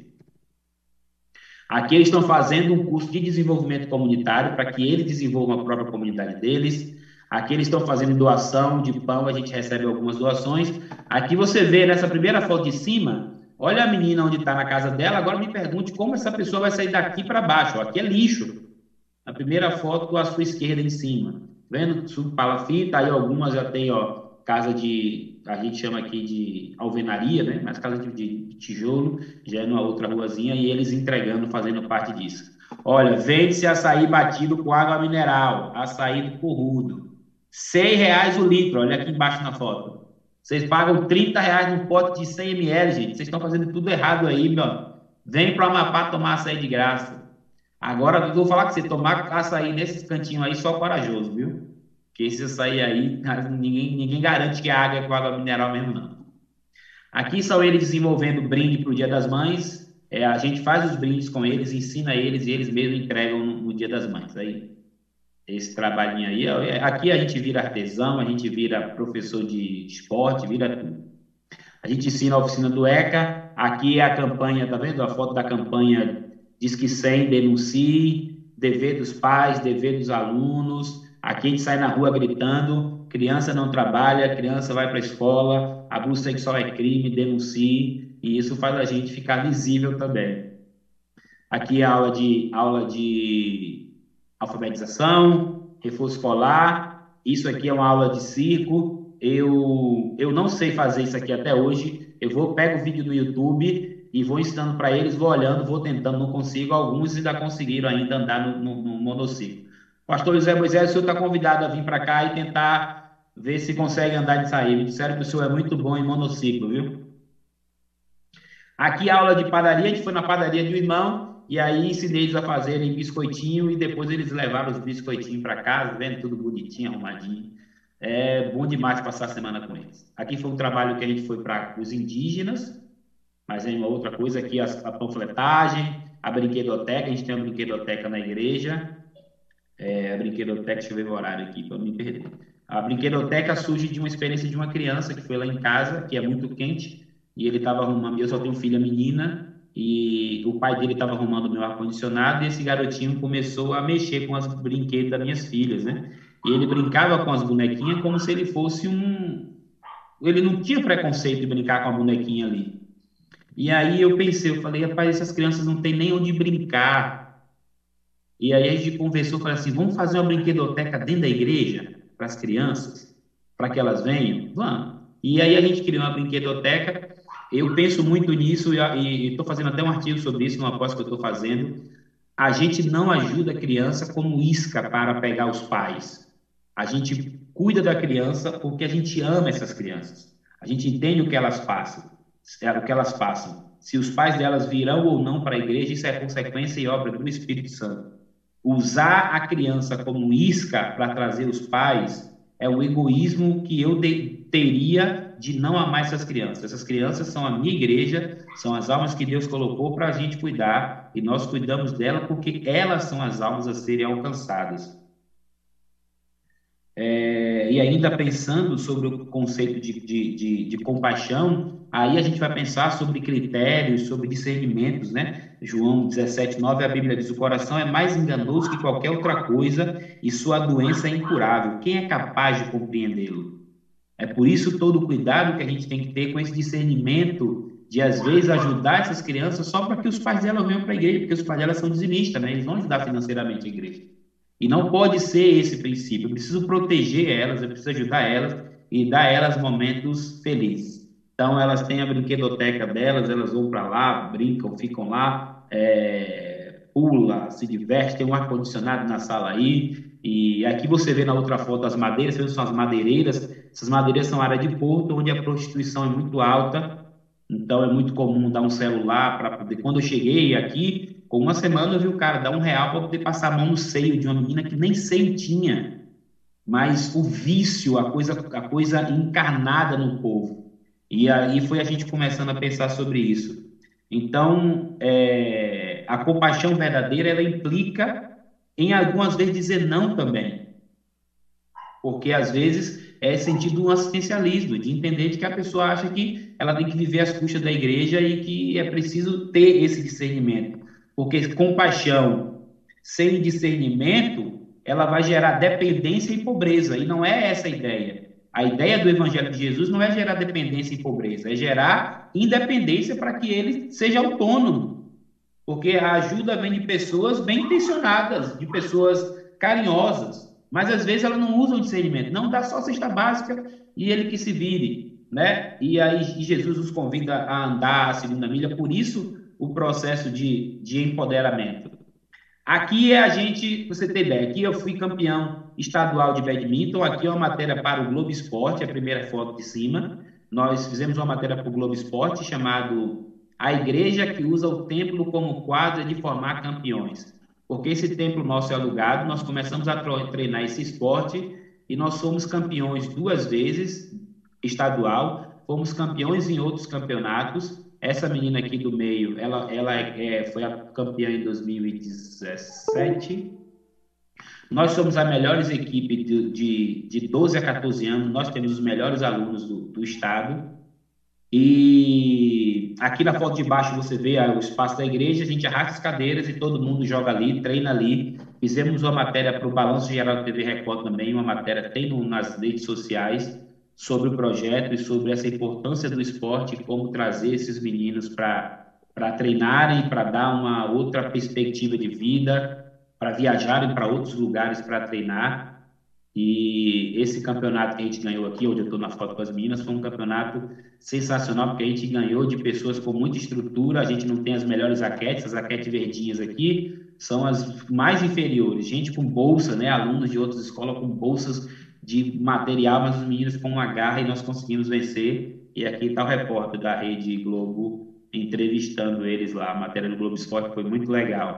Speaker 3: Aqui eles estão fazendo um curso de desenvolvimento comunitário para que eles desenvolvam a própria comunidade deles. Aqui eles estão fazendo doação de pão, a gente recebe algumas doações. Aqui você vê nessa primeira foto de cima, olha a menina onde está na casa dela, agora me pergunte como essa pessoa vai sair daqui para baixo. Aqui é lixo. A primeira foto à sua esquerda em cima. Vendo? Palafita, aí algumas já tem, ó, casa de, a gente chama aqui de alvenaria, né? Mas casa de, de tijolo, já é numa outra ruazinha, e eles entregando, fazendo parte disso. Olha, vende-se açaí batido com água mineral, açaí do corrudo. 100 reais o litro, olha aqui embaixo na foto. Vocês pagam 30 reais num pote de 100 ml, gente. Vocês estão fazendo tudo errado aí, meu. Vem para o Amapá tomar açaí de graça. Agora, eu vou falar que você tomar açaí nesses cantinhos aí, só corajoso, viu? Porque esse açaí aí, ninguém, ninguém garante que a água é com água mineral mesmo, não. Aqui são eles desenvolvendo brinde para o Dia das Mães. É, a gente faz os brindes com eles, ensina eles e eles mesmos entregam no, no Dia das Mães. Aí esse trabalhinho aí. É, aqui a gente vira artesão, a gente vira professor de esporte, vira tudo. A gente ensina a oficina do ECA. Aqui é a campanha, tá vendo? A foto da campanha diz que sem denuncie, dever dos pais, dever dos alunos. Aqui a gente sai na rua gritando: criança não trabalha, criança vai para a escola, abuso sexual é crime, denuncie. e isso faz a gente ficar visível também. Aqui é aula de aula de alfabetização, reforço escolar. Isso aqui é uma aula de circo. Eu eu não sei fazer isso aqui até hoje. Eu vou pego o vídeo no YouTube e vou ensinando para eles, vou olhando, vou tentando, não consigo. Alguns ainda conseguiram ainda andar no, no, no monociclo. Pastor José Moisés, o senhor está convidado a vir para cá e tentar ver se consegue andar de sair. Me disseram que o senhor é muito bom em monociclo, viu? Aqui aula de padaria, a gente foi na padaria um irmão e aí ensinei eles a fazerem biscoitinho e depois eles levaram os biscoitinhos para casa, vendo tudo bonitinho, arrumadinho. É bom demais passar a semana com eles. Aqui foi um trabalho que a gente foi para os indígenas, mas é uma outra coisa aqui, a, a panfletagem, a brinquedoteca, a gente tem uma brinquedoteca na igreja, é, a brinquedoteca, deixa eu ver o horário aqui para não me perder. A brinquedoteca surge de uma experiência de uma criança que foi lá em casa, que é muito quente, e ele estava arrumando, eu só tenho filha menina, e o pai dele estava arrumando meu ar-condicionado, e esse garotinho começou a mexer com as brinquedos das minhas filhas, né? E ele brincava com as bonequinhas como se ele fosse um... Ele não tinha preconceito de brincar com a bonequinha ali. E aí eu pensei, eu falei, rapaz, essas crianças não têm nem onde brincar. E aí a gente conversou, falei assim, vamos fazer uma brinquedoteca dentro da igreja para as crianças, para que elas venham? Vamos. E aí a gente criou uma brinquedoteca eu penso muito nisso e estou fazendo até um artigo sobre isso numa pós que eu estou fazendo. A gente não ajuda a criança como isca para pegar os pais. A gente cuida da criança porque a gente ama essas crianças. A gente entende o que elas passam, é, o que elas passam. Se os pais delas virão ou não para a igreja, isso é consequência e obra do Espírito Santo. Usar a criança como isca para trazer os pais é o egoísmo que eu de, teria de não amar essas crianças. Essas crianças são a minha igreja, são as almas que Deus colocou para a gente cuidar, e nós cuidamos dela porque elas são as almas a serem alcançadas. É, e ainda pensando sobre o conceito de, de, de, de, compaixão, aí a gente vai pensar sobre critérios, sobre discernimentos, né? João 17, 9, a Bíblia diz: o coração é mais enganoso que qualquer outra coisa e sua doença é incurável. Quem é capaz de compreendê-lo? É por isso todo o cuidado que a gente tem que ter com esse discernimento de, às vezes, ajudar essas crianças só para que os pais delas venham para a igreja, porque os pais delas são dizimistas, né? Eles vão ajudar financeiramente a igreja. E não pode ser esse princípio. Eu preciso proteger elas, eu preciso ajudar elas e dar elas momentos felizes. Então, elas têm a brinquedoteca delas, elas vão para lá, brincam, ficam lá, é, pula, se diverte, tem um ar-condicionado na sala aí. E aqui você vê na outra foto as madeiras, são as madeireiras. Essas madeireiras são área de porto, onde a prostituição é muito alta. Então, é muito comum dar um celular para poder. Quando eu cheguei aqui, com uma semana eu vi o cara dar um real para poder passar a mão no seio de uma menina que nem seio tinha. Mas o vício, a coisa, a coisa encarnada no povo. E aí foi a gente começando a pensar sobre isso. Então, é, a compaixão verdadeira, ela implica em algumas vezes dizer não também. Porque às vezes é sentido um assistencialismo, de entender de que a pessoa acha que ela tem que viver às custas da igreja e que é preciso ter esse discernimento. Porque compaixão sem discernimento, ela vai gerar dependência e pobreza. E não é essa a ideia. A ideia do Evangelho de Jesus não é gerar dependência e pobreza, é gerar independência para que ele seja autônomo. Porque a ajuda vem de pessoas bem intencionadas, de pessoas carinhosas, mas às vezes elas não usam discernimento, não dá só cesta básica e ele que se vire, né? E aí Jesus nos convida a andar a segunda milha, por isso o processo de, de empoderamento. Aqui é a gente, você ter ideia, aqui eu fui campeão estadual de badminton, aqui é uma matéria para o Globo Esporte, a primeira foto de cima. Nós fizemos uma matéria para o Globo Esporte chamado A Igreja que usa o templo como quadra de formar campeões. Porque esse templo nosso é alugado, nós começamos a treinar esse esporte e nós fomos campeões duas vezes estadual, fomos campeões em outros campeonatos essa menina aqui do meio, ela, ela é, foi a campeã em 2017. Nós somos a melhores equipe de, de, de 12 a 14 anos, nós temos os melhores alunos do, do estado. E aqui na foto de baixo você vê o espaço da igreja, a gente arrasta as cadeiras e todo mundo joga ali, treina ali. Fizemos uma matéria para o Balanço Geral da TV Record também, uma matéria tem no, nas redes sociais sobre o projeto e sobre essa importância do esporte como trazer esses meninos para treinarem, para dar uma outra perspectiva de vida, para viajarem para outros lugares para treinar. E esse campeonato que a gente ganhou aqui, onde eu estou na foto com as meninas, foi um campeonato sensacional, porque a gente ganhou de pessoas com muita estrutura. A gente não tem as melhores raquetes, as raquetes verdinhas aqui são as mais inferiores. Gente com bolsa, né? Alunos de outras escolas com bolsas de material, mas os meninos com uma garra e nós conseguimos vencer. E aqui está o repórter da Rede Globo entrevistando eles lá. A matéria do Globo Esporte foi muito legal.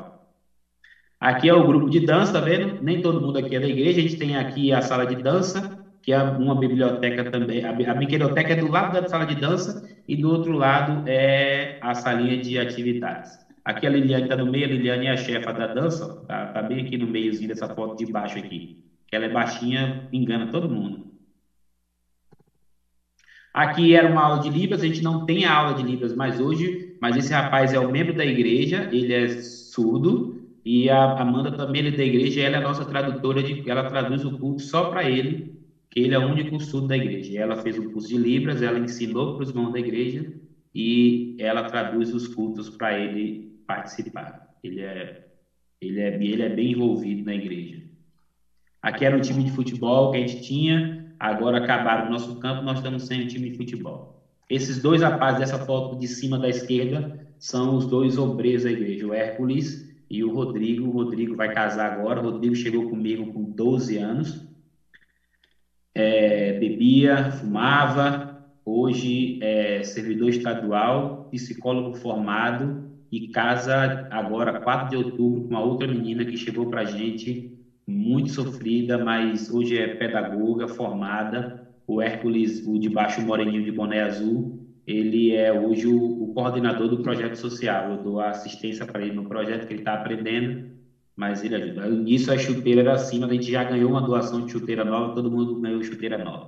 Speaker 3: Aqui é o grupo de dança, tá vendo? Nem todo mundo aqui é da igreja. A gente tem aqui a sala de dança, que é uma biblioteca também. A, biblioteca é do lado da sala de dança e do outro lado é a salinha de atividades. Aqui a Liliane está no meio, a Liliane é a chefa da dança, tá, tá bem aqui no meiozinho dessa foto de baixo aqui. Ela é baixinha, engana todo mundo. Aqui era uma aula de Libras, a gente não tem a aula de Libras mais hoje, mas esse rapaz é o membro da igreja, ele é surdo, e a Amanda também é da igreja, ela é a nossa tradutora, de, ela traduz o culto só para ele, que ele é o único surdo da igreja. Ela fez o curso de Libras, ela ensinou para os irmãos da igreja e ela traduz os cultos para ele participar. Ele é, ele, é, ele é bem envolvido na igreja. Aqui era um time de futebol que a gente tinha, agora acabaram o nosso campo, nós estamos sem um time de futebol. Esses dois rapazes dessa foto de cima da esquerda são os dois obreiros da igreja, o Hércules e o Rodrigo. O Rodrigo vai casar agora. O Rodrigo chegou comigo com 12 anos. É, bebia, fumava. Hoje é servidor estadual, psicólogo formado e casa agora, 4 de outubro, com uma outra menina que chegou para a gente muito sofrida, mas hoje é pedagoga formada. O Hércules, o de baixo, moreninho de boné azul, ele é hoje o, o coordenador do projeto social. Eu dou assistência para ele no projeto que ele está aprendendo, mas ele ajuda. Nisso a chuteira era acima, a gente já ganhou uma doação de chuteira nova, todo mundo ganhou chuteira nova.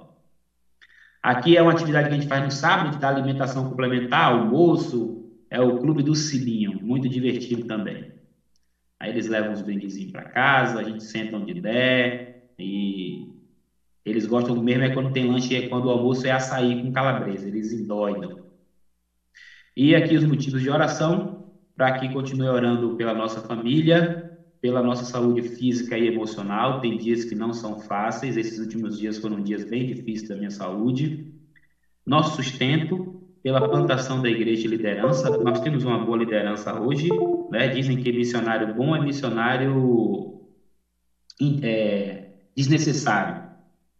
Speaker 3: Aqui é uma atividade que a gente faz no sábado, que dá alimentação complementar, almoço, é o Clube do Silinho, muito divertido também. Aí eles levam os brindezinhos para casa, a gente senta onde der, e eles gostam mesmo é quando tem lanche, é quando o almoço é açaí com calabresa, eles endoidam. E aqui os motivos de oração, para que continue orando pela nossa família, pela nossa saúde física e emocional. Tem dias que não são fáceis, esses últimos dias foram dias bem difíceis da minha saúde. Nosso sustento, pela plantação da igreja de liderança. Nós temos uma boa liderança hoje, né? Dizem que missionário bom é missionário é, desnecessário.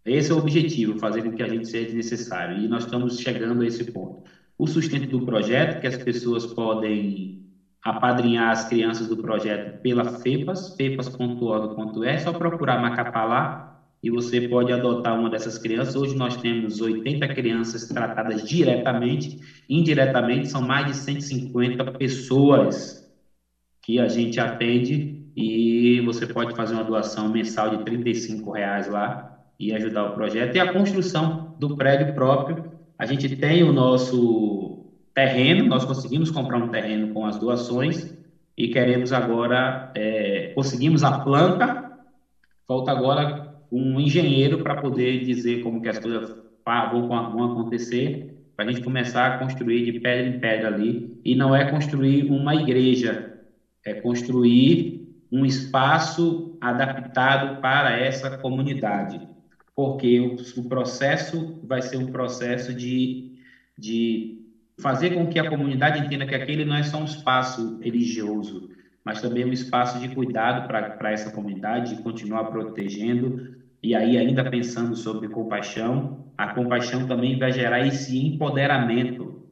Speaker 3: Esse é o objetivo, fazer com que a gente seja desnecessário. E nós estamos chegando a esse ponto. O sustento do projeto, que as pessoas podem apadrinhar as crianças do projeto pela FEPAS, fepas.org.br, é só procurar Macapá lá, e você pode adotar uma dessas crianças. Hoje nós temos 80 crianças tratadas diretamente, indiretamente. São mais de 150 pessoas que a gente atende. E você pode fazer uma doação mensal de 35 reais lá e ajudar o projeto. E a construção do prédio próprio, a gente tem o nosso terreno, nós conseguimos comprar um terreno com as doações. E queremos agora, é, conseguimos a planta, falta agora um engenheiro para poder dizer como que as coisas vão, acontecer, para a gente começar a construir de pedra em pedra ali. E não é construir uma igreja, é construir um espaço adaptado para essa comunidade, porque o, o processo vai ser um processo de, de fazer com que a comunidade entenda que aquele não é só um espaço religioso, mas também um espaço de cuidado para essa comunidade, de continuar protegendo, e aí ainda pensando sobre compaixão, a compaixão também vai gerar esse empoderamento.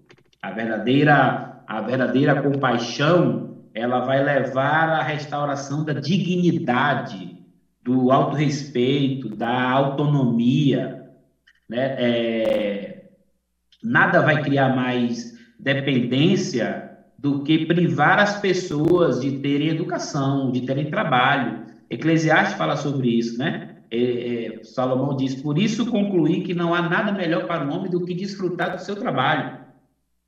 Speaker 3: A verdadeira, a verdadeira compaixão, ela vai levar à restauração da dignidade, do autorrespeito, da autonomia. Né? É, nada vai criar mais dependência do que privar as pessoas de terem educação, de terem trabalho. Eclesiastes fala sobre isso, né? É, é, Salomão diz: Por isso concluí que não há nada melhor para o homem do que desfrutar do seu trabalho,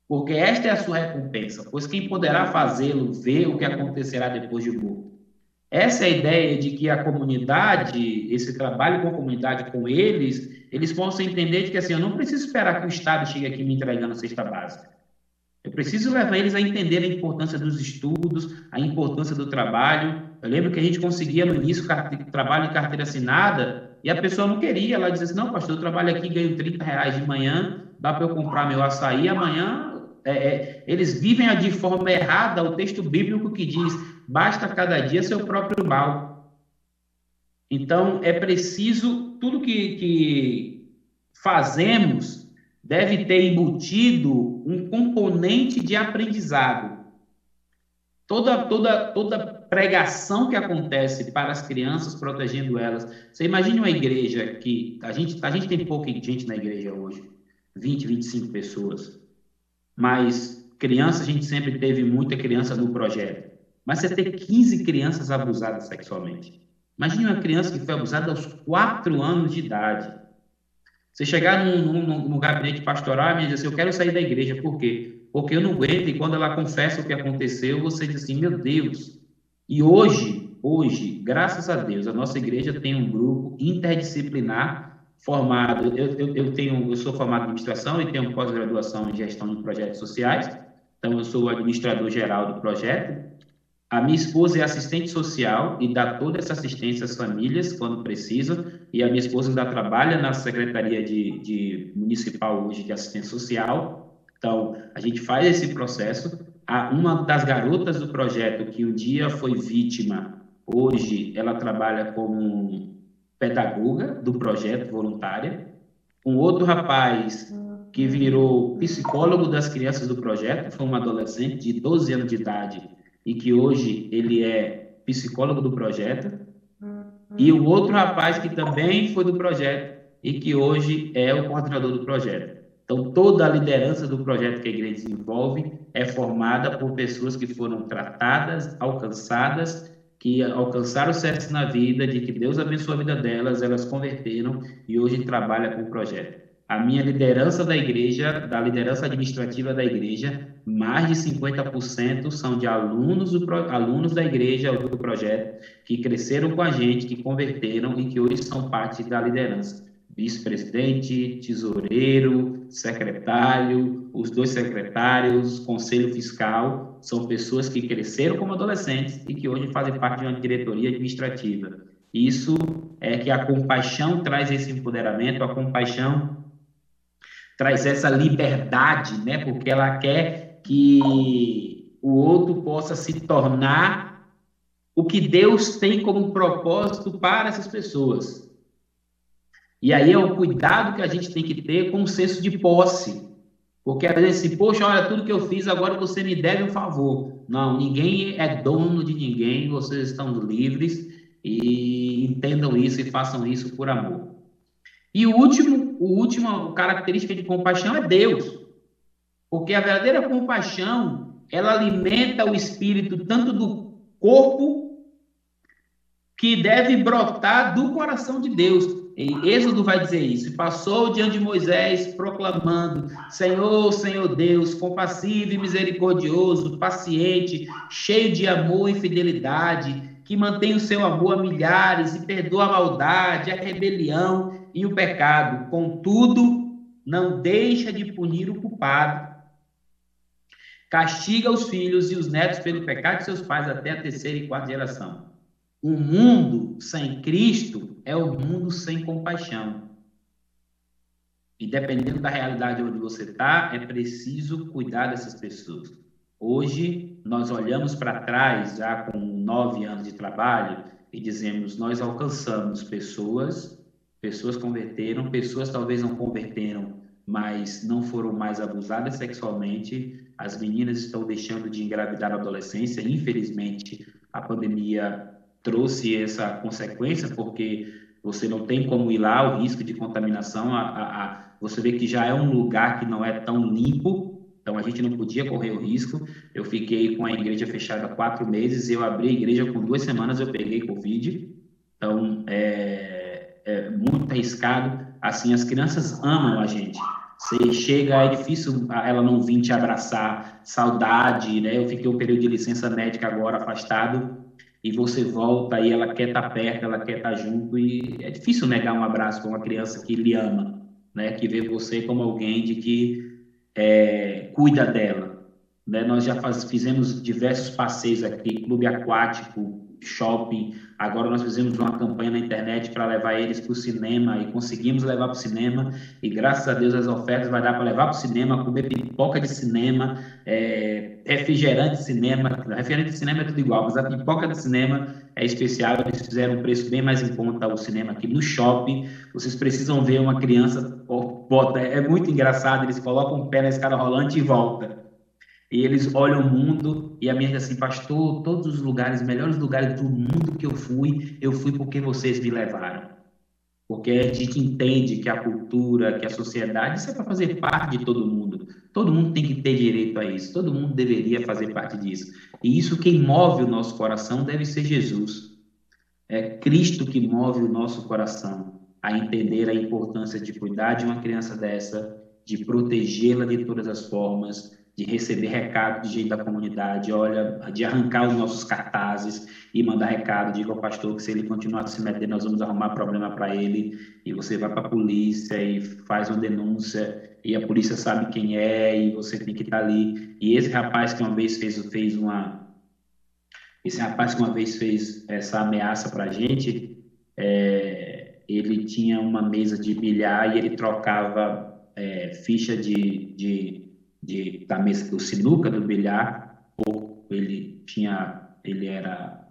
Speaker 3: porque esta é a sua recompensa, pois quem poderá fazê-lo vê o que acontecerá depois de morto. Essa é a ideia de que a comunidade, esse trabalho com a comunidade, com eles, eles possam entender de que assim, eu não preciso esperar que o Estado chegue aqui me entregando cesta básica. Eu preciso levar eles a entender a importância dos estudos, a importância do trabalho. Eu lembro que a gente conseguia no início trabalho em carteira assinada e a pessoa não queria. Ela dizia assim: Não, pastor, eu trabalho aqui, ganho 30 reais de manhã, dá para eu comprar meu açaí. Amanhã é, é, eles vivem de forma errada o texto bíblico que diz: Basta cada dia seu próprio mal. Então é preciso, tudo que, que fazemos deve ter embutido um componente de aprendizado. Toda, toda, toda pregação que acontece para as crianças, protegendo elas. Você imagine uma igreja que. A gente, a gente tem pouca gente na igreja hoje 20, 25 pessoas. Mas criança, a gente sempre teve muita criança no projeto. Mas você ter 15 crianças abusadas sexualmente. Imagine uma criança que foi abusada aos 4 anos de idade. Você chegar num, num, num gabinete pastoral e dizer assim, eu quero sair da igreja, por quê? Porque eu não aguento, e quando ela confessa o que aconteceu, você diz assim, meu Deus. E hoje, hoje, graças a Deus, a nossa igreja tem um grupo interdisciplinar formado, eu, eu, eu tenho, eu sou formado em administração e tenho pós-graduação em gestão de projetos sociais, então eu sou o administrador geral do projeto, a minha esposa é assistente social e dá toda essa assistência às famílias quando precisam. E a minha esposa ainda trabalha na Secretaria de, de Municipal hoje de Assistência Social. Então, a gente faz esse processo. A, uma das garotas do projeto que um dia foi vítima, hoje ela trabalha como pedagoga do projeto voluntária. Um outro rapaz que virou psicólogo das crianças do projeto, foi um adolescente de 12 anos de idade e que hoje ele é psicólogo do projeto, e o outro rapaz que também foi do projeto e que hoje é o coordenador do projeto. Então, toda a liderança do projeto que a igreja desenvolve é formada por pessoas que foram tratadas, alcançadas, que alcançaram sucesso na vida, de que Deus abençoou a vida delas, elas converteram e hoje trabalham com o projeto a minha liderança da igreja, da liderança administrativa da igreja, mais de 50% são de alunos, do, alunos da igreja do projeto que cresceram com a gente, que converteram e que hoje são parte da liderança. Vice-presidente, tesoureiro, secretário, os dois secretários, conselho fiscal, são pessoas que cresceram como adolescentes e que hoje fazem parte de uma diretoria administrativa. Isso é que a compaixão traz esse empoderamento, a compaixão traz essa liberdade, né? Porque ela quer que o outro possa se tornar o que Deus tem como propósito para essas pessoas. E aí é o cuidado que a gente tem que ter com o senso de posse. Porque às vezes, assim, poxa, olha, tudo que eu fiz, agora você me deve um favor. Não, ninguém é dono de ninguém, vocês estão livres e entendam isso e façam isso por amor. E o último, o último característica de compaixão é Deus. Porque a verdadeira compaixão, ela alimenta o espírito tanto do corpo que deve brotar do coração de Deus. Êxodo vai dizer isso. Passou diante de Moisés proclamando: Senhor, Senhor Deus, compassivo e misericordioso, paciente, cheio de amor e fidelidade, que mantém o seu amor a milhares e perdoa a maldade, a rebelião e o pecado, contudo, não deixa de punir o culpado. Castiga os filhos e os netos pelo pecado de seus pais até a terceira e quarta geração. O mundo sem Cristo é o mundo sem compaixão. E dependendo da realidade onde você está, é preciso cuidar dessas pessoas. Hoje, nós olhamos para trás, já com nove anos de trabalho, e dizemos: nós alcançamos pessoas Pessoas converteram, pessoas talvez não converteram, mas não foram mais abusadas sexualmente. As meninas estão deixando de engravidar na adolescência. Infelizmente, a pandemia trouxe essa consequência, porque você não tem como ir lá, o risco de contaminação. A, a, a, você vê que já é um lugar que não é tão limpo, então a gente não podia correr o risco. Eu fiquei com a igreja fechada quatro meses, eu abri a igreja com duas semanas, eu peguei Covid. Então, é, é, muito arriscado. Assim, as crianças amam a gente. Você chega, é difícil ela não vir te abraçar, saudade, né? Eu fiquei um período de licença médica agora afastado e você volta e ela quer estar tá perto, ela quer estar tá junto e é difícil negar um abraço para uma criança que lhe ama, né? Que vê você como alguém de que é, cuida dela, né? Nós já faz, fizemos diversos passeios aqui, clube aquático, shopping. Agora nós fizemos uma campanha na internet para levar eles para o cinema e conseguimos levar para o cinema. E graças a Deus as ofertas vai dar para levar para o cinema, comer pipoca de cinema, é, refrigerante de cinema. Refrigerante de cinema é tudo igual, mas a pipoca de cinema é especial. Eles fizeram um preço bem mais em conta o cinema aqui no shopping. Vocês precisam ver uma criança, bota, é muito engraçado. Eles colocam o pé na escada rolante e volta e eles olham o mundo e a minha assim, pastor, todos os lugares, melhores lugares do mundo que eu fui, eu fui porque vocês me levaram. Porque a gente entende que a cultura, que a sociedade, isso é para fazer parte de todo mundo. Todo mundo tem que ter direito a isso. Todo mundo deveria fazer parte disso. E isso quem move o nosso coração deve ser Jesus. É Cristo que move o nosso coração a entender a importância de cuidar de uma criança dessa, de protegê-la de todas as formas, de receber recado de gente da comunidade, olha, de arrancar os nossos cartazes e mandar recado, diga ao pastor que se ele continuar se meter, nós vamos arrumar problema para ele, e você vai para a polícia e faz uma denúncia, e a polícia sabe quem é, e você tem que estar tá ali. E esse rapaz que uma vez fez, fez uma... Esse rapaz que uma vez fez essa ameaça para a gente, é, ele tinha uma mesa de bilhar e ele trocava é, ficha de, de de, da mesa do sinuca, do bilhar, ou ele tinha, ele era,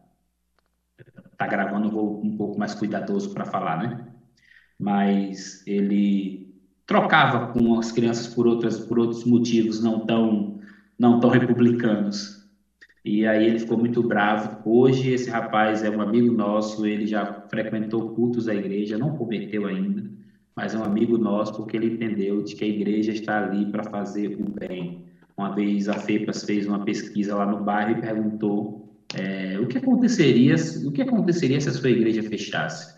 Speaker 3: tá gravando, vou um pouco mais cuidadoso para falar, né? Mas ele trocava com as crianças por outras, por outros motivos não tão, não tão republicanos. E aí ele ficou muito bravo. Hoje esse rapaz é um amigo nosso, ele já frequentou cultos da igreja, não cometeu ainda, mas é um amigo nosso porque ele entendeu de que a igreja está ali para fazer o bem. Uma vez a FEPAS fez uma pesquisa lá no bairro e perguntou é, o que aconteceria o que aconteceria se a sua igreja fechasse.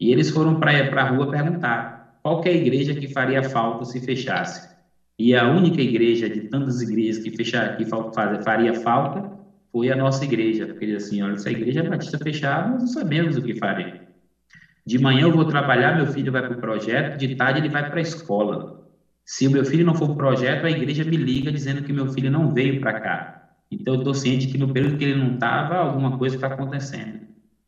Speaker 3: E eles foram para a rua perguntar qual é a igreja que faria falta se fechasse. E a única igreja de tantas igrejas que, fechar, que faria falta foi a nossa igreja. Porque assim, olha, se a igreja é batista fechada, nós não sabemos o que faremos. De manhã eu vou trabalhar, meu filho vai para o projeto, de tarde ele vai para a escola. Se o meu filho não for para o projeto, a igreja me liga dizendo que meu filho não veio para cá. Então eu estou ciente que no período que ele não estava, alguma coisa está acontecendo.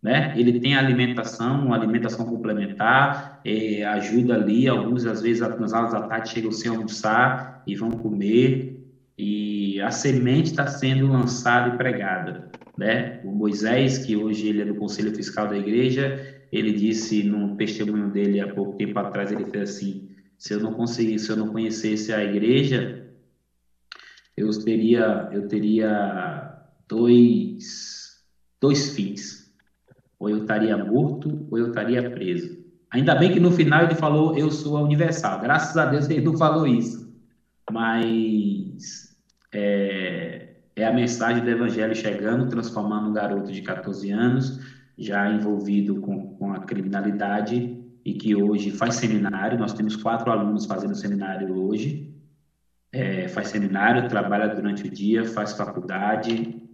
Speaker 3: Né? Ele tem alimentação, uma alimentação complementar, é, ajuda ali, alguns às vezes nas aulas da tarde chegam sem almoçar e vão comer, e a semente está sendo lançada e pregada. Né? O Moisés, que hoje ele é do Conselho Fiscal da Igreja, ele disse num testemunho dele há pouco tempo atrás, ele fez assim, se eu não conseguisse, se eu não conhecesse a igreja, eu teria, eu teria dois, dois fins. Ou eu estaria morto, ou eu estaria preso. Ainda bem que no final ele falou, eu sou a universal. Graças a Deus ele não falou isso. Mas é, é a mensagem do evangelho chegando, transformando um garoto de 14 anos já envolvido com, com a criminalidade e que hoje faz seminário. Nós temos quatro alunos fazendo seminário hoje. É, faz seminário, trabalha durante o dia, faz faculdade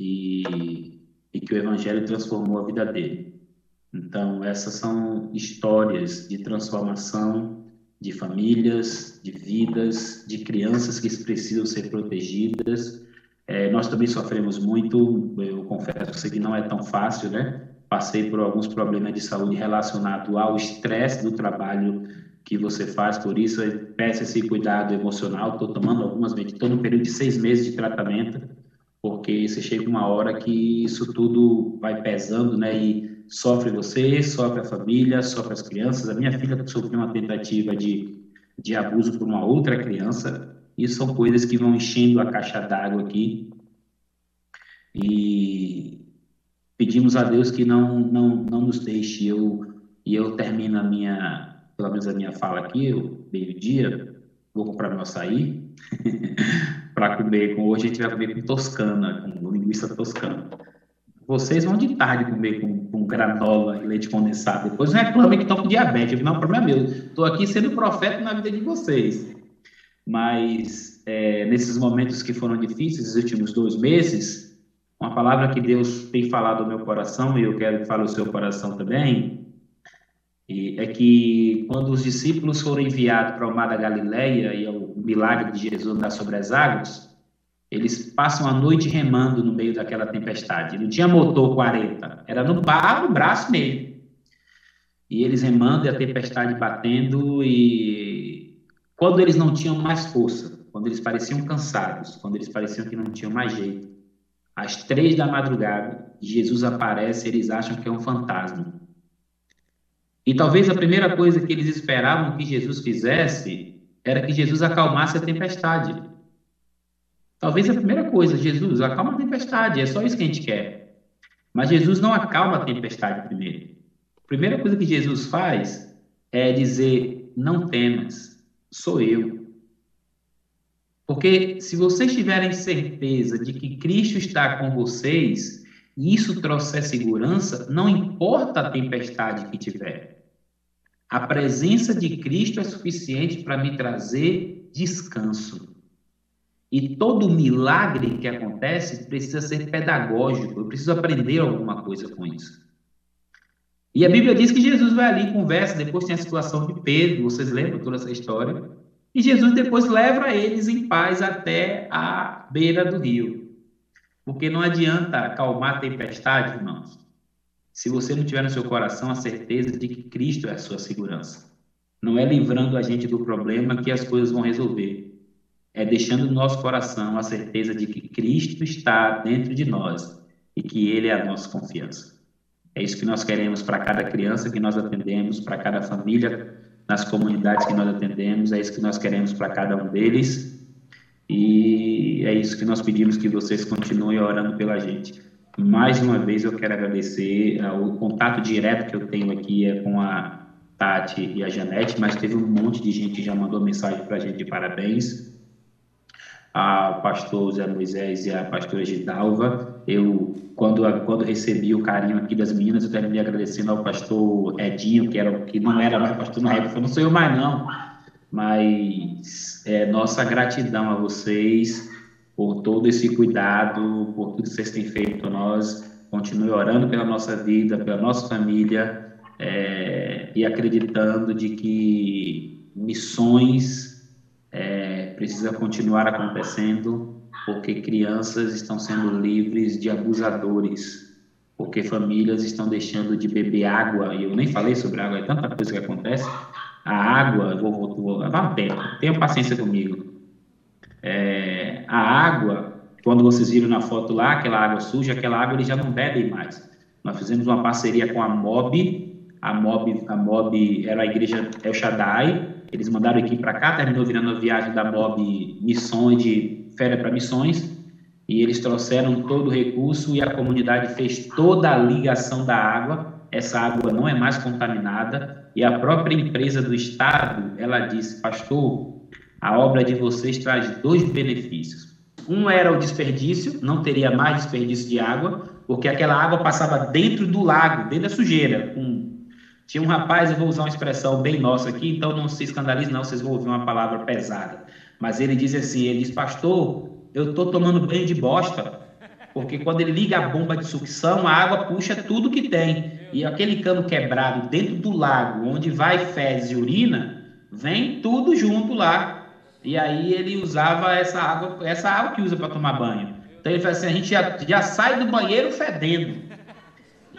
Speaker 3: e, e que o Evangelho transformou a vida dele. Então, essas são histórias de transformação de famílias, de vidas, de crianças que precisam ser protegidas é, nós também sofremos muito, eu confesso que não é tão fácil, né? Passei por alguns problemas de saúde relacionados ao estresse do trabalho que você faz, por isso peça esse cuidado emocional. Estou tomando algumas medidas, estou no período de seis meses de tratamento, porque você chega uma hora que isso tudo vai pesando, né? E sofre você, sofre a família, sofre as crianças. A minha filha sofreu uma tentativa de, de abuso por uma outra criança, isso são coisas que vão enchendo a caixa d'água aqui. E pedimos a Deus que não, não, não nos deixe. Eu, e eu termino a minha, pelo menos a minha fala aqui, meio-dia, vou comprar meu açaí para comer. Com, hoje a gente vai comer com toscana, com linguiça toscana. Vocês vão de tarde comer com, com granola e leite condensado. Depois reclamem que estão com diabetes. Não, o problema é meu. Estou aqui sendo profeta na vida de vocês mas é, nesses momentos que foram difíceis, os últimos dois meses, Uma palavra que Deus tem falado ao meu coração, e eu quero que fale o seu coração também, é que quando os discípulos foram enviados para o mar da Galileia e o milagre de Jesus andar sobre as águas, eles passam a noite remando no meio daquela tempestade. Não tinha motor 40, era no barro, no braço mesmo. E eles remando e a tempestade batendo e quando eles não tinham mais força, quando eles pareciam cansados, quando eles pareciam que não tinham mais jeito, às três da madrugada, Jesus aparece e eles acham que é um fantasma. E talvez a primeira coisa que eles esperavam que Jesus fizesse era que Jesus acalmasse a tempestade. Talvez a primeira coisa, Jesus, acalma a tempestade, é só isso que a gente quer. Mas Jesus não acalma a tempestade primeiro. A primeira coisa que Jesus faz é dizer: não temas, sou eu. Porque se vocês tiverem certeza de que Cristo está com vocês, e isso trouxer segurança, não importa a tempestade que tiver. A presença de Cristo é suficiente para me trazer descanso. E todo milagre que acontece precisa ser pedagógico, eu preciso aprender alguma coisa com isso. E a Bíblia diz que Jesus vai ali, conversa, depois tem a situação de Pedro, vocês lembram toda essa história? E Jesus depois leva eles em paz até a beira do rio. Porque não adianta acalmar a tempestade, irmãos, se você não tiver no seu coração a certeza de que Cristo é a sua segurança. Não é livrando a gente do problema que as coisas vão resolver. É deixando no nosso coração a certeza de que Cristo está dentro de nós e que Ele é a nossa confiança. É isso que nós queremos para cada criança que nós atendemos, para cada família nas comunidades que nós atendemos, é isso que nós queremos para cada um deles. E é isso que nós pedimos que vocês continuem orando pela gente. Mais uma vez eu quero agradecer uh, o contato direto que eu tenho aqui é com a Tati e a Janete, mas teve um monte de gente que já mandou mensagem para a gente de parabéns. A pastor Zé Moisés e a pastora Gidalva. Eu, quando, quando recebi o carinho aqui das meninas, eu terminei agradecendo ao pastor Edinho, que, era, que não era mais pastor na época, não sou eu mais não, mas é, nossa gratidão a vocês por todo esse cuidado, por tudo que vocês têm feito nós. Continue orando pela nossa vida, pela nossa família é, e acreditando de que missões é, precisam continuar acontecendo, porque crianças estão sendo livres de abusadores, porque famílias estão deixando de beber água, e eu nem falei sobre água, é tanta coisa que acontece, a água, vou, vou, vou vá perto, tenha paciência comigo. É, a água, quando vocês viram na foto lá, aquela água suja, aquela água eles já não bebem mais. Nós fizemos uma parceria com a MOB, a MOB, a MOB era a igreja El Shaddai, eles mandaram aqui para cá, terminou virando a viagem da MOB Missões, de férias para missões, e eles trouxeram todo o recurso e a comunidade fez toda a ligação da água. Essa água não é mais contaminada, e a própria empresa do Estado, ela disse, pastor, a obra de vocês traz dois benefícios. Um era o desperdício, não teria mais desperdício de água, porque aquela água passava dentro do lago, dentro da sujeira. Um... Tinha um rapaz, eu vou usar uma expressão bem nossa aqui, então não se escandalize não, vocês vão ouvir uma palavra pesada. Mas ele diz assim, ele diz, pastor, eu estou tomando banho de bosta, porque quando ele liga a bomba de sucção, a água puxa tudo que tem. E aquele cano quebrado dentro do lago, onde vai fezes e urina, vem tudo junto lá. E aí ele usava essa água, essa água que usa para tomar banho. Então ele fala assim, a gente já, já sai do banheiro fedendo.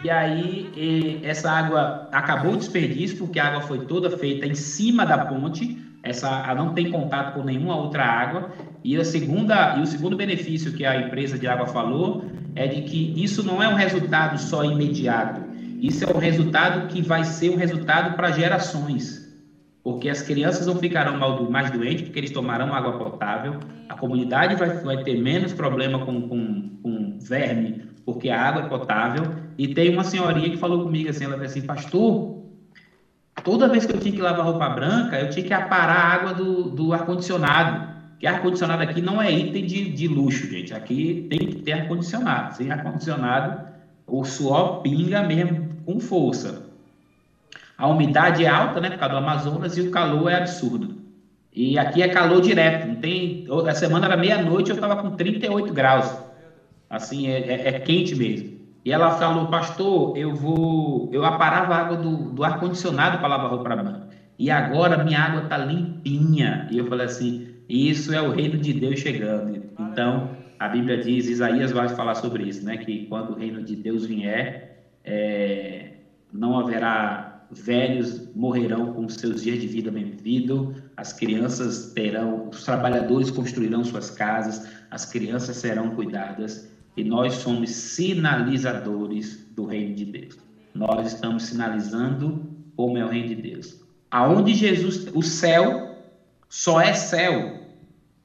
Speaker 3: E aí essa água acabou o desperdício, porque a água foi toda feita em cima da ponte, essa não tem contato com nenhuma outra água. E a segunda e o segundo benefício que a empresa de água falou é de que isso não é um resultado só imediato. Isso é um resultado que vai ser um resultado para gerações. Porque as crianças não ficarão mais doentes porque eles tomarão água potável, a comunidade vai, vai ter menos problema com, com, com verme porque a água é potável. E tem uma senhorinha que falou comigo assim, ela disse assim, pastor, toda vez que eu tinha que lavar roupa branca, eu tinha que aparar a água do, do ar-condicionado. Que ar-condicionado aqui não é item de, de luxo, gente. Aqui tem que ter ar-condicionado. Sem ar-condicionado, o suor pinga mesmo com força. A umidade é alta, né, por causa do Amazonas, e o calor é absurdo. E aqui é calor direto. Não tem. A semana era meia-noite, eu estava com 38 graus. Assim, é, é, é quente mesmo. E ela falou, pastor, eu vou. Eu aparava a água do, do ar-condicionado para lavar roupa mim. E agora minha água está limpinha. E eu falei assim: isso é o reino de Deus chegando. Então, a Bíblia diz, Isaías vai falar sobre isso, né? Que quando o reino de Deus vier, é, não haverá velhos morrerão com seus dias de vida bem-vindo, as crianças terão, os trabalhadores construirão suas casas, as crianças serão cuidadas e nós somos sinalizadores do reino de Deus. Nós estamos sinalizando como é o reino de Deus. Aonde Jesus, o céu só é céu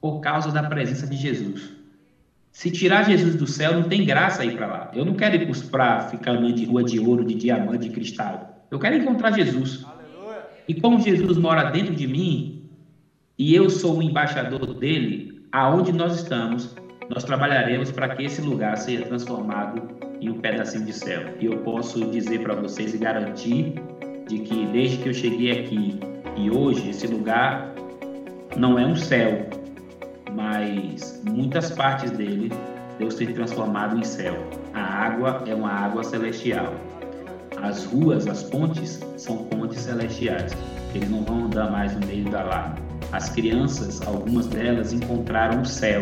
Speaker 3: por causa da presença de Jesus. Se tirar Jesus do céu, não tem graça ir para lá. Eu não quero ir para ficar andando de rua de ouro, de diamante, de cristal. Eu quero encontrar Jesus. Aleluia. E como Jesus mora dentro de mim, e eu sou o embaixador dele, aonde nós estamos, nós trabalharemos para que esse lugar seja transformado em um pedacinho de céu. E eu posso dizer para vocês e garantir de que desde que eu cheguei aqui e hoje esse lugar não é um céu, mas muitas partes dele Deus tem transformado em céu. A água é uma água celestial. As ruas, as pontes, são pontes celestiais. Eles não vão andar mais no meio da lágrima. As crianças, algumas delas, encontraram o céu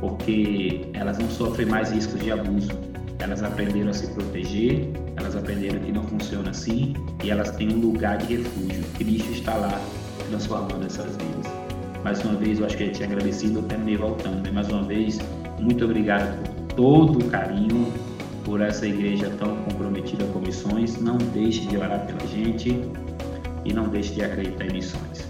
Speaker 3: porque elas não sofrem mais riscos de abuso. Elas aprenderam a se proteger, elas aprenderam que não funciona assim e elas têm um lugar de refúgio. Cristo está lá transformando essas vidas. Mais uma vez, eu acho que eu tinha agradecido, até me voltando. Né? Mais uma vez, muito obrigado por todo o carinho, por essa igreja tão comprometida com missões. Não deixe de orar pela gente e não deixe de acreditar em missões.